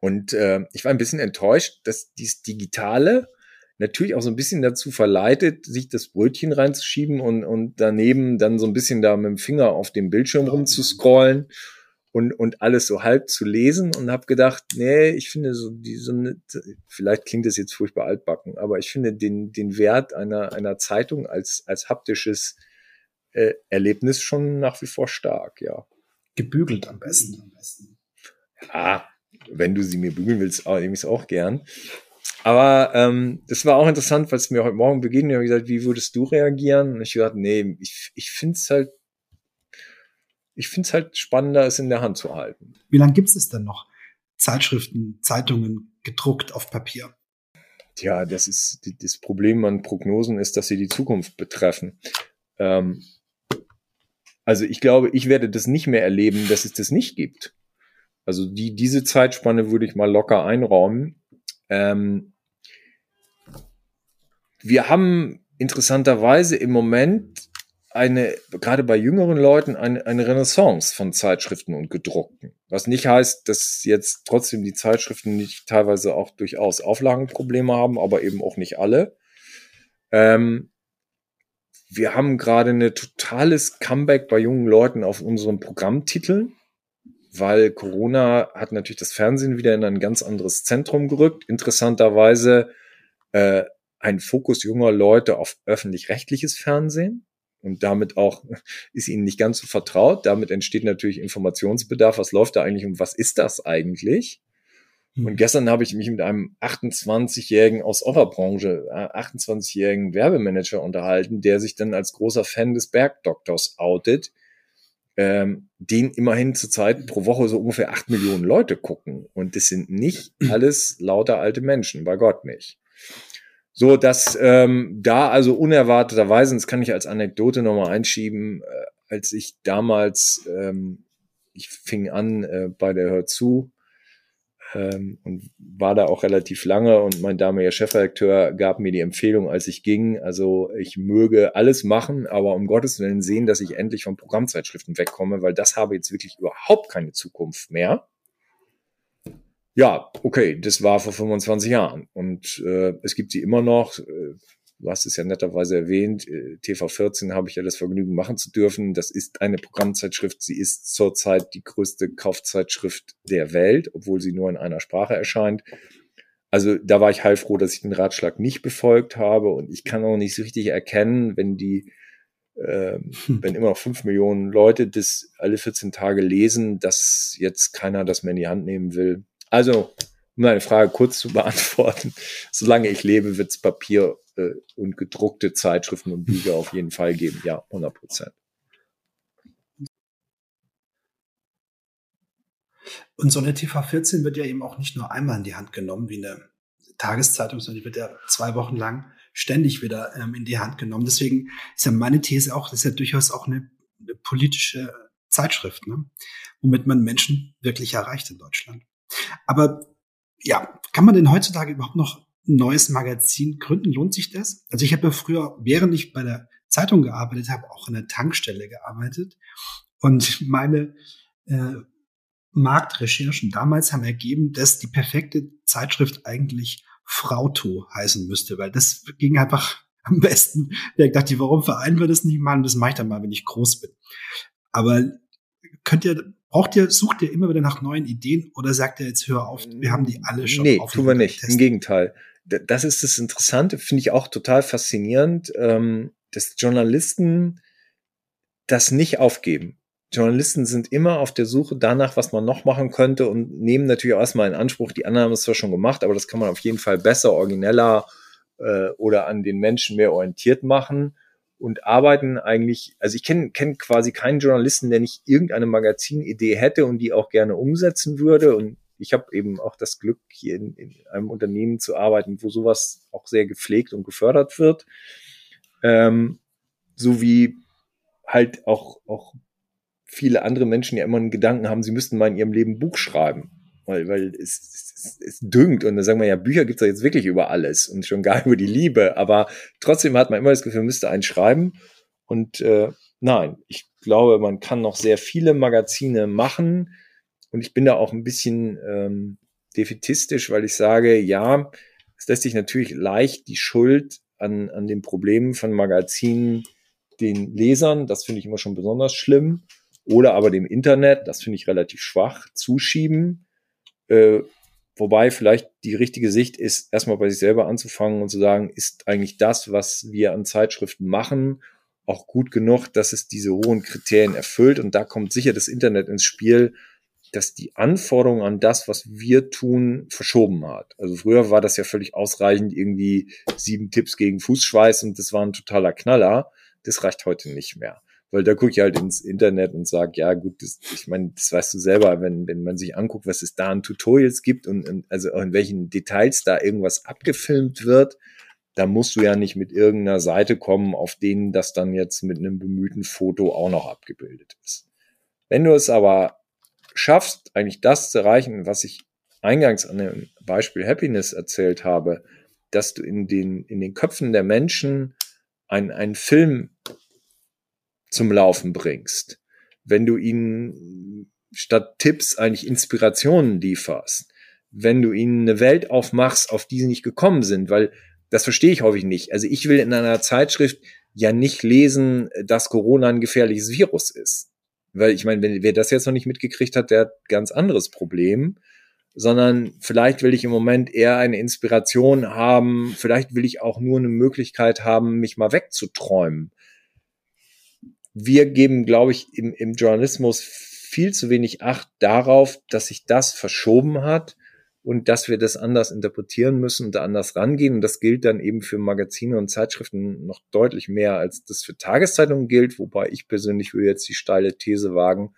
Und äh, ich war ein bisschen enttäuscht, dass dies Digitale natürlich auch so ein bisschen dazu verleitet, sich das Brötchen reinzuschieben und, und daneben dann so ein bisschen da mit dem Finger auf dem Bildschirm rumzuscrollen und, und alles so halb zu lesen und habe gedacht, nee, ich finde so die so eine, vielleicht klingt das jetzt furchtbar altbacken, aber ich finde den, den Wert einer, einer Zeitung als, als haptisches äh, Erlebnis schon nach wie vor stark, ja. Gebügelt am besten. Am besten. Ja, wenn du sie mir bügeln willst, nehme ich es auch gern. Aber ähm, das war auch interessant, weil es mir heute Morgen begegnet. Ich habe gesagt, wie würdest du reagieren? Und ich gesagt, nee, ich, ich finde es halt ich finde es halt spannender, es in der Hand zu halten. Wie lange gibt es denn noch? Zeitschriften, Zeitungen gedruckt auf Papier? Tja, das ist das Problem an Prognosen ist, dass sie die Zukunft betreffen. Ähm, also ich glaube, ich werde das nicht mehr erleben, dass es das nicht gibt. Also die, diese Zeitspanne würde ich mal locker einräumen. Ähm, wir haben interessanterweise im Moment eine, gerade bei jüngeren Leuten, eine, eine Renaissance von Zeitschriften und gedruckten. Was nicht heißt, dass jetzt trotzdem die Zeitschriften nicht teilweise auch durchaus Auflagenprobleme haben, aber eben auch nicht alle. Ähm, wir haben gerade eine totales Comeback bei jungen Leuten auf unseren Programmtiteln, weil Corona hat natürlich das Fernsehen wieder in ein ganz anderes Zentrum gerückt. Interessanterweise äh, ein Fokus junger Leute auf öffentlich-rechtliches Fernsehen und damit auch *laughs* ist ihnen nicht ganz so vertraut. Damit entsteht natürlich Informationsbedarf. Was läuft da eigentlich und was ist das eigentlich? Hm. Und gestern habe ich mich mit einem 28-jährigen aus Offerbranche, 28-jährigen Werbemanager unterhalten, der sich dann als großer Fan des Bergdoktors outet, ähm, den immerhin zurzeit pro Woche so ungefähr acht Millionen Leute gucken. Und das sind nicht *clears throat* alles lauter alte Menschen, bei Gott nicht. So, dass ähm, da also unerwarteterweise, das kann ich als Anekdote nochmal einschieben, äh, als ich damals, ähm, ich fing an äh, bei der Hör zu ähm, und war da auch relativ lange und mein damaliger Chefredakteur gab mir die Empfehlung, als ich ging, also ich möge alles machen, aber um Gottes Willen sehen, dass ich endlich von Programmzeitschriften wegkomme, weil das habe jetzt wirklich überhaupt keine Zukunft mehr. Ja, okay, das war vor 25 Jahren und äh, es gibt sie immer noch. Äh, du hast es ja netterweise erwähnt, äh, TV14 habe ich ja das Vergnügen machen zu dürfen. Das ist eine Programmzeitschrift. Sie ist zurzeit die größte Kaufzeitschrift der Welt, obwohl sie nur in einer Sprache erscheint. Also da war ich heilfroh, dass ich den Ratschlag nicht befolgt habe und ich kann auch nicht so richtig erkennen, wenn die hm. wenn immer noch fünf Millionen Leute das alle 14 Tage lesen, dass jetzt keiner das mehr in die Hand nehmen will. Also, um eine Frage kurz zu *laughs* beantworten, solange ich lebe, wird es Papier äh, und gedruckte Zeitschriften und Bücher auf jeden Fall geben. Ja, 100 Prozent. Und so eine TV14 wird ja eben auch nicht nur einmal in die Hand genommen wie eine Tageszeitung, sondern die wird ja zwei Wochen lang ständig wieder ähm, in die Hand genommen. Deswegen ist ja meine These auch, das ist ja durchaus auch eine, eine politische Zeitschrift, ne? womit man Menschen wirklich erreicht in Deutschland. Aber ja, kann man denn heutzutage überhaupt noch ein neues Magazin gründen? Lohnt sich das? Also ich habe ja früher, während ich bei der Zeitung gearbeitet habe, auch in der Tankstelle gearbeitet. Und meine äh, Marktrecherchen damals haben ergeben, dass die perfekte Zeitschrift eigentlich Frauto heißen müsste, weil das ging einfach am besten. Ich dachte, warum vereinen wir das nicht mal? Und das mache ich dann mal, wenn ich groß bin. Aber könnt ihr, braucht ihr, sucht ihr immer wieder nach neuen Ideen oder sagt ihr jetzt, hör auf, wir haben die alle schon Nee, tun wir nicht. Im Gegenteil. Das ist das Interessante, finde ich auch total faszinierend, ähm, dass Journalisten das nicht aufgeben. Journalisten sind immer auf der Suche danach, was man noch machen könnte und nehmen natürlich auch erstmal in Anspruch, die anderen haben es zwar schon gemacht, aber das kann man auf jeden Fall besser, origineller äh, oder an den Menschen mehr orientiert machen und arbeiten eigentlich, also ich kenne kenn quasi keinen Journalisten, der nicht irgendeine Magazinidee hätte und die auch gerne umsetzen würde und ich habe eben auch das Glück, hier in, in, einem Unternehmen zu arbeiten, wo sowas auch sehr gepflegt und gefördert wird. Ähm, so wie halt auch, auch viele andere Menschen ja immer einen Gedanken haben, sie müssten mal in ihrem Leben Buch schreiben. Weil, weil es, es, düngt. Und dann sagen wir ja, Bücher gibt es ja jetzt wirklich über alles und schon gar *laughs* über die Liebe. Aber trotzdem hat man immer das Gefühl, man müsste einen schreiben. Und äh, nein, ich glaube, man kann noch sehr viele Magazine machen. Und ich bin da auch ein bisschen ähm, defetistisch, weil ich sage, ja, es lässt sich natürlich leicht die Schuld an, an den Problemen von Magazinen den Lesern, das finde ich immer schon besonders schlimm, oder aber dem Internet, das finde ich relativ schwach, zuschieben. Äh, wobei vielleicht die richtige Sicht ist, erstmal bei sich selber anzufangen und zu sagen, ist eigentlich das, was wir an Zeitschriften machen, auch gut genug, dass es diese hohen Kriterien erfüllt. Und da kommt sicher das Internet ins Spiel, dass die Anforderungen an das, was wir tun, verschoben hat. Also früher war das ja völlig ausreichend, irgendwie sieben Tipps gegen Fußschweiß und das war ein totaler Knaller. Das reicht heute nicht mehr weil da gucke ich halt ins Internet und sage, ja gut, das, ich meine, das weißt du selber, wenn, wenn man sich anguckt, was es da an Tutorials gibt und, und also in welchen Details da irgendwas abgefilmt wird, da musst du ja nicht mit irgendeiner Seite kommen, auf denen das dann jetzt mit einem bemühten Foto auch noch abgebildet ist. Wenn du es aber schaffst, eigentlich das zu erreichen, was ich eingangs an dem Beispiel Happiness erzählt habe, dass du in den, in den Köpfen der Menschen einen, einen Film zum Laufen bringst, wenn du ihnen statt Tipps eigentlich Inspirationen lieferst, wenn du ihnen eine Welt aufmachst, auf die sie nicht gekommen sind, weil das verstehe ich häufig nicht. Also ich will in einer Zeitschrift ja nicht lesen, dass Corona ein gefährliches Virus ist. Weil ich meine, wenn wer das jetzt noch nicht mitgekriegt hat, der hat ganz anderes Problem. Sondern vielleicht will ich im Moment eher eine Inspiration haben, vielleicht will ich auch nur eine Möglichkeit haben, mich mal wegzuträumen wir geben, glaube ich, im, im Journalismus viel zu wenig Acht darauf, dass sich das verschoben hat und dass wir das anders interpretieren müssen und da anders rangehen. Und das gilt dann eben für Magazine und Zeitschriften noch deutlich mehr, als das für Tageszeitungen gilt. Wobei ich persönlich würde jetzt die steile These wagen,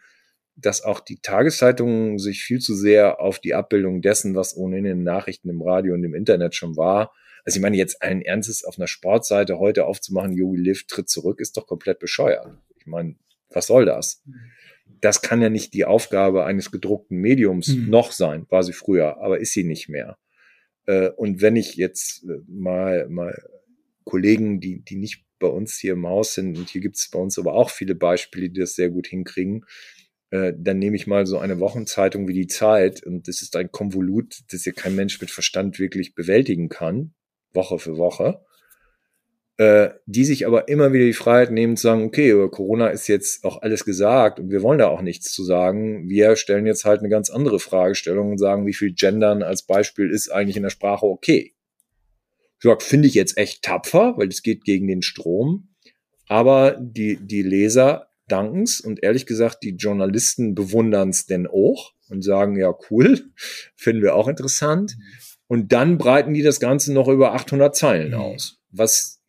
dass auch die Tageszeitungen sich viel zu sehr auf die Abbildung dessen, was ohnehin in den Nachrichten im Radio und im Internet schon war. Also ich meine, jetzt allen Ernstes auf einer Sportseite heute aufzumachen, Jogi Lift tritt zurück, ist doch komplett bescheuert. Ich meine, was soll das? Das kann ja nicht die Aufgabe eines gedruckten Mediums mhm. noch sein, war sie früher, aber ist sie nicht mehr. Äh, und wenn ich jetzt äh, mal, mal Kollegen, die, die nicht bei uns hier im Haus sind, und hier gibt es bei uns aber auch viele Beispiele, die das sehr gut hinkriegen, äh, dann nehme ich mal so eine Wochenzeitung wie die Zeit und das ist ein Konvolut, das ja kein Mensch mit Verstand wirklich bewältigen kann, Woche für Woche äh, die sich aber immer wieder die Freiheit nehmen zu sagen, okay, über Corona ist jetzt auch alles gesagt und wir wollen da auch nichts zu sagen. Wir stellen jetzt halt eine ganz andere Fragestellung und sagen, wie viel Gendern als Beispiel ist eigentlich in der Sprache okay. Ich sag, finde ich jetzt echt tapfer, weil es geht gegen den Strom. Aber die, die Leser danken's und ehrlich gesagt, die Journalisten bewundern's denn auch und sagen, ja, cool, *laughs* finden wir auch interessant. Und dann breiten die das Ganze noch über 800 Zeilen mhm. aus, was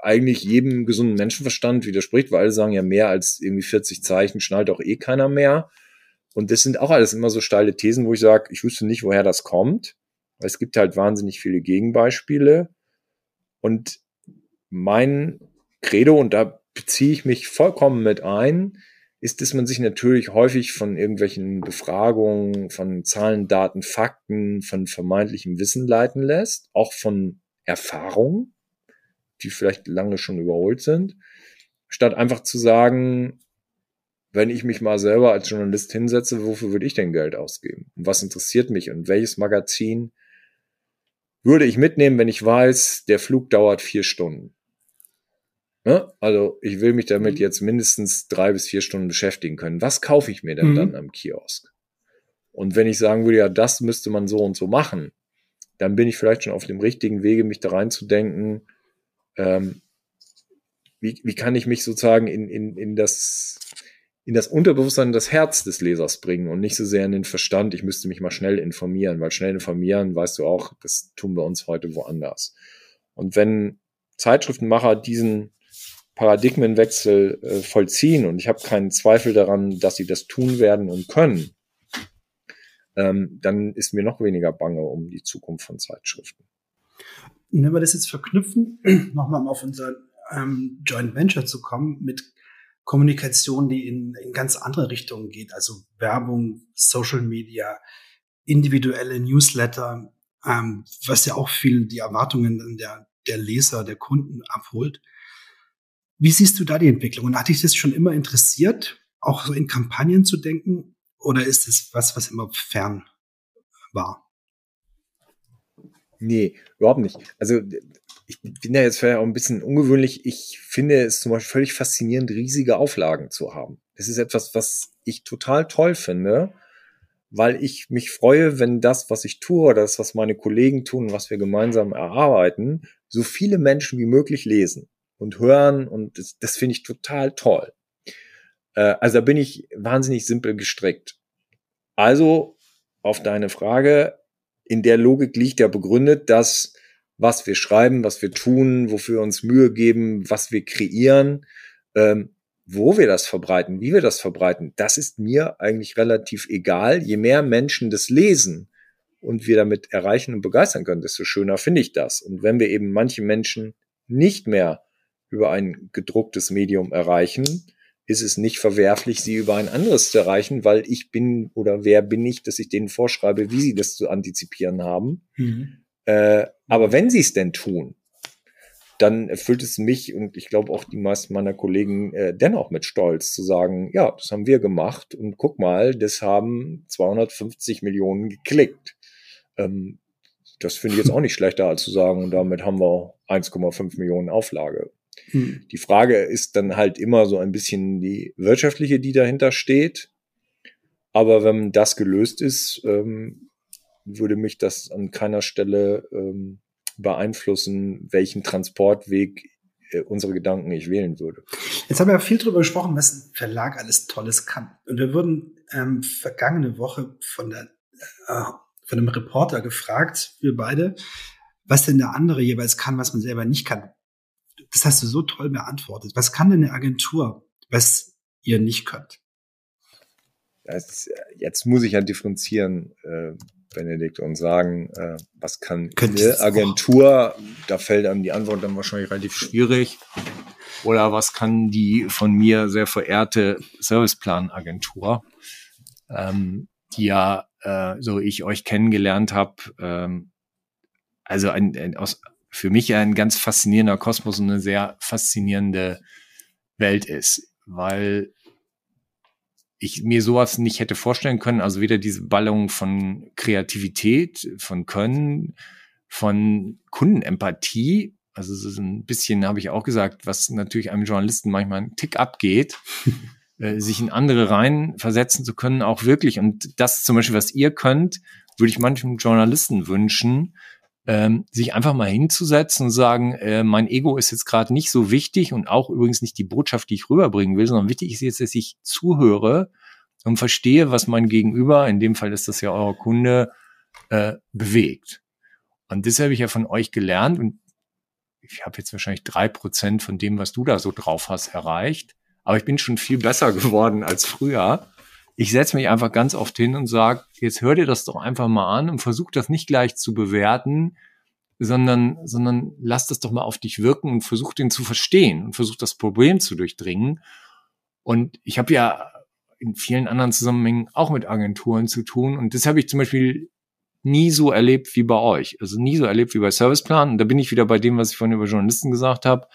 eigentlich jedem gesunden Menschenverstand widerspricht, weil alle sagen ja mehr als irgendwie 40 Zeichen schnallt auch eh keiner mehr. Und das sind auch alles immer so steile Thesen, wo ich sage, ich wüsste nicht, woher das kommt. Es gibt halt wahnsinnig viele Gegenbeispiele. Und mein Credo, und da beziehe ich mich vollkommen mit ein, ist, dass man sich natürlich häufig von irgendwelchen Befragungen, von Zahlen, Daten, Fakten, von vermeintlichem Wissen leiten lässt, auch von Erfahrungen, die vielleicht lange schon überholt sind, statt einfach zu sagen, wenn ich mich mal selber als Journalist hinsetze, wofür würde ich denn Geld ausgeben? Und was interessiert mich und welches Magazin würde ich mitnehmen, wenn ich weiß, der Flug dauert vier Stunden? Ne? Also ich will mich damit mhm. jetzt mindestens drei bis vier Stunden beschäftigen können. Was kaufe ich mir denn mhm. dann am Kiosk? Und wenn ich sagen würde, ja, das müsste man so und so machen, dann bin ich vielleicht schon auf dem richtigen Wege, mich da reinzudenken, ähm, wie, wie kann ich mich sozusagen in, in, in das in das Unterbewusstsein, das Herz des Lesers bringen und nicht so sehr in den Verstand, ich müsste mich mal schnell informieren, weil schnell informieren, weißt du auch, das tun wir uns heute woanders. Und wenn Zeitschriftenmacher diesen Paradigmenwechsel äh, vollziehen und ich habe keinen Zweifel daran, dass sie das tun werden und können, ähm, dann ist mir noch weniger bange um die Zukunft von Zeitschriften. Wenn wir das jetzt verknüpfen, *clears throat* nochmal auf unser ähm, Joint Venture zu kommen mit Kommunikation, die in, in ganz andere Richtungen geht, also Werbung, Social Media, individuelle Newsletter, ähm, was ja auch viel die Erwartungen der, der Leser, der Kunden abholt. Wie siehst du da die Entwicklung? Und hat dich das schon immer interessiert, auch so in Kampagnen zu denken? Oder ist es was, was immer fern war? Nee, überhaupt nicht. Also ich bin ja jetzt vielleicht auch ein bisschen ungewöhnlich. Ich finde es zum Beispiel völlig faszinierend, riesige Auflagen zu haben. Das ist etwas, was ich total toll finde, weil ich mich freue, wenn das, was ich tue, oder das, was meine Kollegen tun, was wir gemeinsam erarbeiten, so viele Menschen wie möglich lesen und hören und das, das finde ich total toll. Äh, also da bin ich wahnsinnig simpel gestrickt. Also auf deine Frage, in der Logik liegt ja begründet, dass was wir schreiben, was wir tun, wofür wir uns Mühe geben, was wir kreieren, ähm, wo wir das verbreiten, wie wir das verbreiten, das ist mir eigentlich relativ egal. Je mehr Menschen das lesen und wir damit erreichen und begeistern können, desto schöner finde ich das. Und wenn wir eben manche Menschen nicht mehr über ein gedrucktes Medium erreichen, ist es nicht verwerflich, sie über ein anderes zu erreichen, weil ich bin oder wer bin ich, dass ich denen vorschreibe, wie sie das zu antizipieren haben. Mhm. Äh, aber wenn sie es denn tun, dann erfüllt es mich und ich glaube auch die meisten meiner Kollegen äh, dennoch mit Stolz zu sagen, ja, das haben wir gemacht und guck mal, das haben 250 Millionen geklickt. Ähm, das finde ich jetzt auch nicht schlechter als zu sagen, und damit haben wir 1,5 Millionen Auflage. Hm. Die Frage ist dann halt immer so ein bisschen die wirtschaftliche, die dahinter steht. Aber wenn das gelöst ist, ähm, würde mich das an keiner Stelle ähm, beeinflussen, welchen Transportweg äh, unsere Gedanken ich wählen würde. Jetzt haben wir viel darüber gesprochen, was ein Verlag alles Tolles kann. Und wir wurden ähm, vergangene Woche von, der, äh, von einem Reporter gefragt, wir beide, was denn der andere jeweils kann, was man selber nicht kann das hast du so toll beantwortet. Was kann denn eine Agentur, was ihr nicht könnt? Das, jetzt muss ich ja differenzieren, äh, Benedikt, und sagen, äh, was kann Könnt eine Agentur, auch? da fällt einem die Antwort dann wahrscheinlich relativ schwierig. Oder was kann die von mir sehr verehrte Serviceplan-Agentur, ähm, die ja, äh, so ich euch kennengelernt habe, ähm, also ein, ein, aus, für mich ein ganz faszinierender Kosmos und eine sehr faszinierende Welt ist, weil ich mir sowas nicht hätte vorstellen können. Also weder diese Ballung von Kreativität, von Können, von Kundenempathie, Also es ist ein bisschen, habe ich auch gesagt, was natürlich einem Journalisten manchmal einen Tick abgeht, *laughs* äh, sich in andere rein versetzen zu können, auch wirklich. Und das zum Beispiel, was ihr könnt, würde ich manchem Journalisten wünschen, ähm, sich einfach mal hinzusetzen und sagen, äh, mein Ego ist jetzt gerade nicht so wichtig und auch übrigens nicht die Botschaft, die ich rüberbringen will, sondern wichtig ist jetzt, dass ich zuhöre und verstehe, was mein Gegenüber, in dem Fall ist das ja euer Kunde, äh, bewegt. Und das habe ich ja von euch gelernt und ich habe jetzt wahrscheinlich drei Prozent von dem, was du da so drauf hast, erreicht. Aber ich bin schon viel besser *laughs* geworden als früher. Ich setze mich einfach ganz oft hin und sage, jetzt hör dir das doch einfach mal an und versuch das nicht gleich zu bewerten, sondern, sondern lass das doch mal auf dich wirken und versuch den zu verstehen und versuch das Problem zu durchdringen. Und ich habe ja in vielen anderen Zusammenhängen auch mit Agenturen zu tun. Und das habe ich zum Beispiel nie so erlebt wie bei euch. Also nie so erlebt wie bei Serviceplan. Und da bin ich wieder bei dem, was ich vorhin über Journalisten gesagt habe.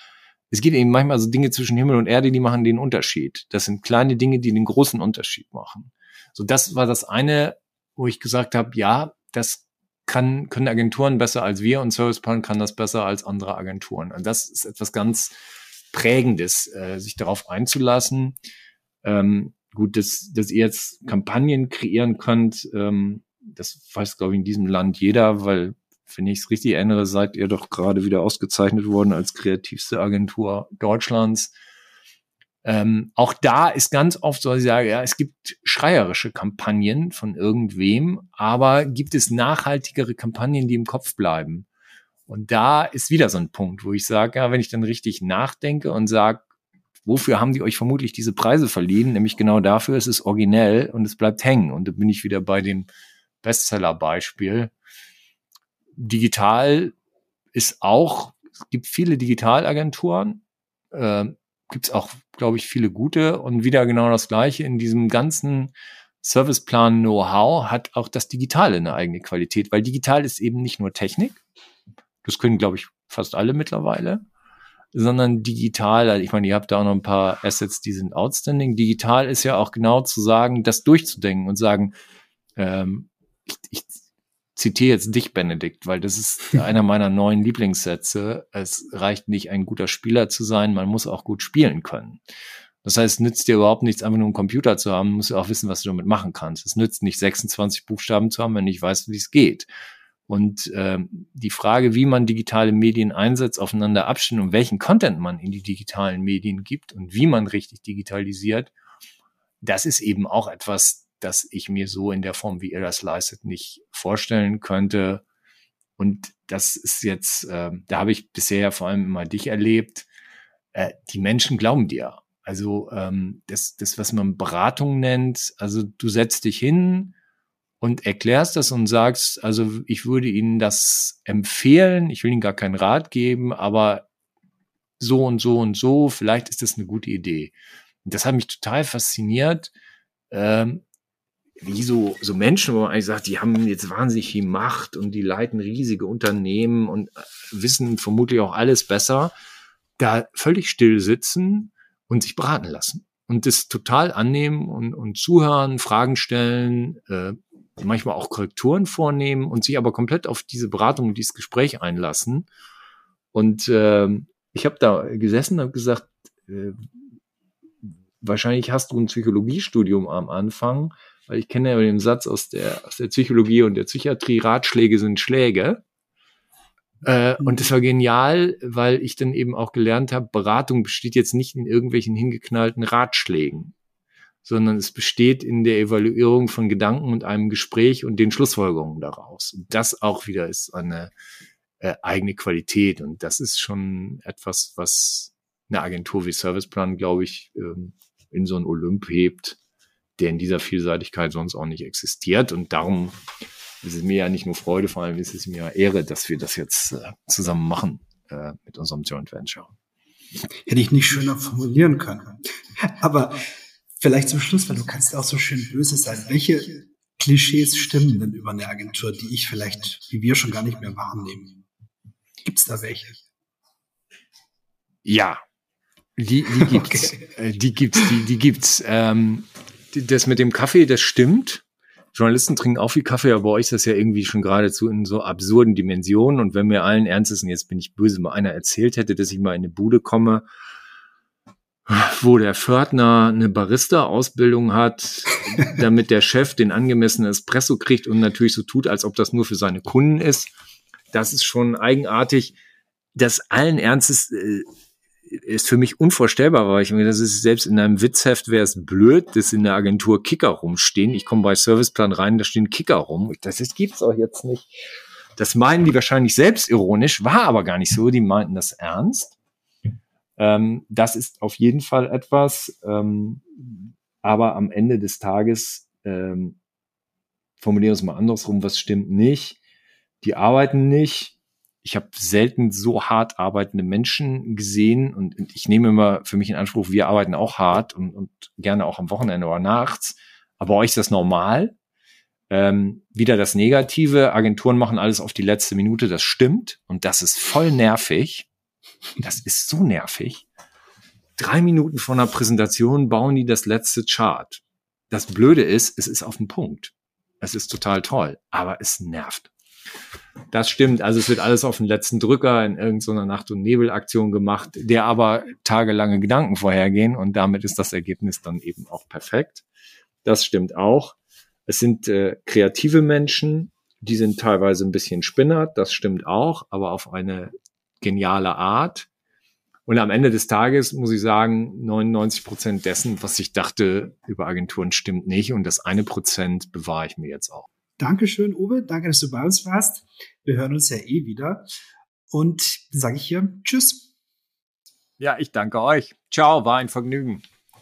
Es gibt eben manchmal so Dinge zwischen Himmel und Erde, die machen den Unterschied. Das sind kleine Dinge, die den großen Unterschied machen. So, das war das eine, wo ich gesagt habe, ja, das kann, können Agenturen besser als wir und Serviceplan kann das besser als andere Agenturen. Und das ist etwas ganz Prägendes, äh, sich darauf einzulassen. Ähm, gut, dass, dass ihr jetzt Kampagnen kreieren könnt, ähm, das weiß, glaube ich, in diesem Land jeder, weil, wenn ich es richtig erinnere, seid ihr doch gerade wieder ausgezeichnet worden als kreativste Agentur Deutschlands. Ähm, auch da ist ganz oft so, dass ich sage, ja, es gibt schreierische Kampagnen von irgendwem, aber gibt es nachhaltigere Kampagnen, die im Kopf bleiben? Und da ist wieder so ein Punkt, wo ich sage, ja, wenn ich dann richtig nachdenke und sage, wofür haben die euch vermutlich diese Preise verliehen? Nämlich genau dafür, es ist originell und es bleibt hängen. Und da bin ich wieder bei dem Bestseller-Beispiel. Digital ist auch, es gibt viele Digitalagenturen, äh, gibt es auch, glaube ich, viele gute und wieder genau das Gleiche in diesem ganzen Serviceplan Know-how hat auch das Digitale eine eigene Qualität, weil digital ist eben nicht nur Technik. Das können, glaube ich, fast alle mittlerweile sondern digital, also ich meine, ihr habt da auch noch ein paar Assets, die sind outstanding. Digital ist ja auch genau zu sagen, das durchzudenken und sagen, ähm, ich, ich zitiere jetzt dich, Benedikt, weil das ist *laughs* einer meiner neuen Lieblingssätze. Es reicht nicht, ein guter Spieler zu sein, man muss auch gut spielen können. Das heißt, es nützt dir überhaupt nichts, einfach nur einen Computer zu haben, musst du auch wissen, was du damit machen kannst. Es nützt nicht 26 Buchstaben zu haben, wenn du nicht weißt, wie es geht. Und äh, die Frage, wie man digitale Medien einsetzt, aufeinander abstimmt und welchen Content man in die digitalen Medien gibt und wie man richtig digitalisiert, das ist eben auch etwas, das ich mir so in der Form, wie ihr das leistet, nicht vorstellen könnte. Und das ist jetzt, äh, da habe ich bisher vor allem immer dich erlebt. Äh, die Menschen glauben dir. Also ähm, das, das, was man Beratung nennt, also du setzt dich hin und erklärst das und sagst, also ich würde Ihnen das empfehlen, ich will Ihnen gar keinen Rat geben, aber so und so und so, vielleicht ist das eine gute Idee. Und das hat mich total fasziniert, ähm, wie so, so Menschen, wo man eigentlich sagt, die haben jetzt wahnsinnig viel Macht und die leiten riesige Unternehmen und äh, wissen vermutlich auch alles besser, da völlig still sitzen und sich beraten lassen und das total annehmen und, und zuhören, Fragen stellen, äh, manchmal auch Korrekturen vornehmen und sich aber komplett auf diese Beratung und dieses Gespräch einlassen. Und äh, ich habe da gesessen und gesagt, äh, wahrscheinlich hast du ein Psychologiestudium am Anfang, weil ich kenne ja den Satz aus der, aus der Psychologie und der Psychiatrie, Ratschläge sind Schläge. Äh, und das war genial, weil ich dann eben auch gelernt habe, Beratung besteht jetzt nicht in irgendwelchen hingeknallten Ratschlägen, sondern es besteht in der Evaluierung von Gedanken und einem Gespräch und den Schlussfolgerungen daraus. Und das auch wieder ist eine äh, eigene Qualität. Und das ist schon etwas, was eine Agentur wie Serviceplan, glaube ich, ähm, in so ein Olymp hebt, der in dieser Vielseitigkeit sonst auch nicht existiert. Und darum ist es mir ja nicht nur Freude, vor allem ist es mir Ehre, dass wir das jetzt äh, zusammen machen äh, mit unserem Joint Venture. Hätte ich nicht schöner formulieren können. Aber vielleicht zum Schluss, weil du kannst auch so schön böse sein. Welche Klischees stimmen denn über eine Agentur, die ich vielleicht, wie wir schon gar nicht mehr wahrnehmen? Gibt es da welche? Ja, die, die gibt's. Okay. Äh, die gibt's, die, die gibt's. Ähm, das mit dem Kaffee, das stimmt. Journalisten trinken auch viel Kaffee, aber bei euch ist das ja irgendwie schon geradezu in so absurden Dimensionen. Und wenn mir allen Ernstes, und jetzt bin ich böse, mal einer erzählt hätte, dass ich mal in eine Bude komme, wo der Pförtner eine Barista-Ausbildung hat, *laughs* damit der Chef den angemessenen Espresso kriegt und natürlich so tut, als ob das nur für seine Kunden ist. Das ist schon eigenartig. Das allen Ernstes äh, ist für mich unvorstellbar, weil ich mir, das ist selbst in einem Witzheft wäre es blöd, dass in der Agentur Kicker rumstehen. Ich komme bei Serviceplan rein, da stehen Kicker rum. Das ist, gibt's auch jetzt nicht. Das meinen die wahrscheinlich selbst ironisch, war aber gar nicht so. Die meinten das ernst. Ähm, das ist auf jeden Fall etwas, ähm, aber am Ende des Tages, ähm, formulieren wir es mal andersrum, was stimmt nicht? Die arbeiten nicht. Ich habe selten so hart arbeitende Menschen gesehen und, ich nehme immer für mich in Anspruch, wir arbeiten auch hart und, und gerne auch am Wochenende oder nachts. Aber euch ist das normal. Ähm, wieder das Negative, Agenturen machen alles auf die letzte Minute, das stimmt und das ist voll nervig. Das ist so nervig. Drei Minuten vor einer Präsentation bauen die das letzte Chart. Das Blöde ist, es ist auf dem Punkt. Es ist total toll, aber es nervt. Das stimmt. Also es wird alles auf den letzten Drücker in irgendeiner Nacht- und Nebelaktion gemacht, der aber tagelange Gedanken vorhergehen und damit ist das Ergebnis dann eben auch perfekt. Das stimmt auch. Es sind äh, kreative Menschen, die sind teilweise ein bisschen spinnert, das stimmt auch, aber auf eine geniale Art. Und am Ende des Tages muss ich sagen, 99 Prozent dessen, was ich dachte über Agenturen, stimmt nicht. Und das eine Prozent bewahre ich mir jetzt auch. Dankeschön, Uwe. Danke, dass du bei uns warst. Wir hören uns ja eh wieder. Und sage ich hier Tschüss. Ja, ich danke euch. Ciao, war ein Vergnügen.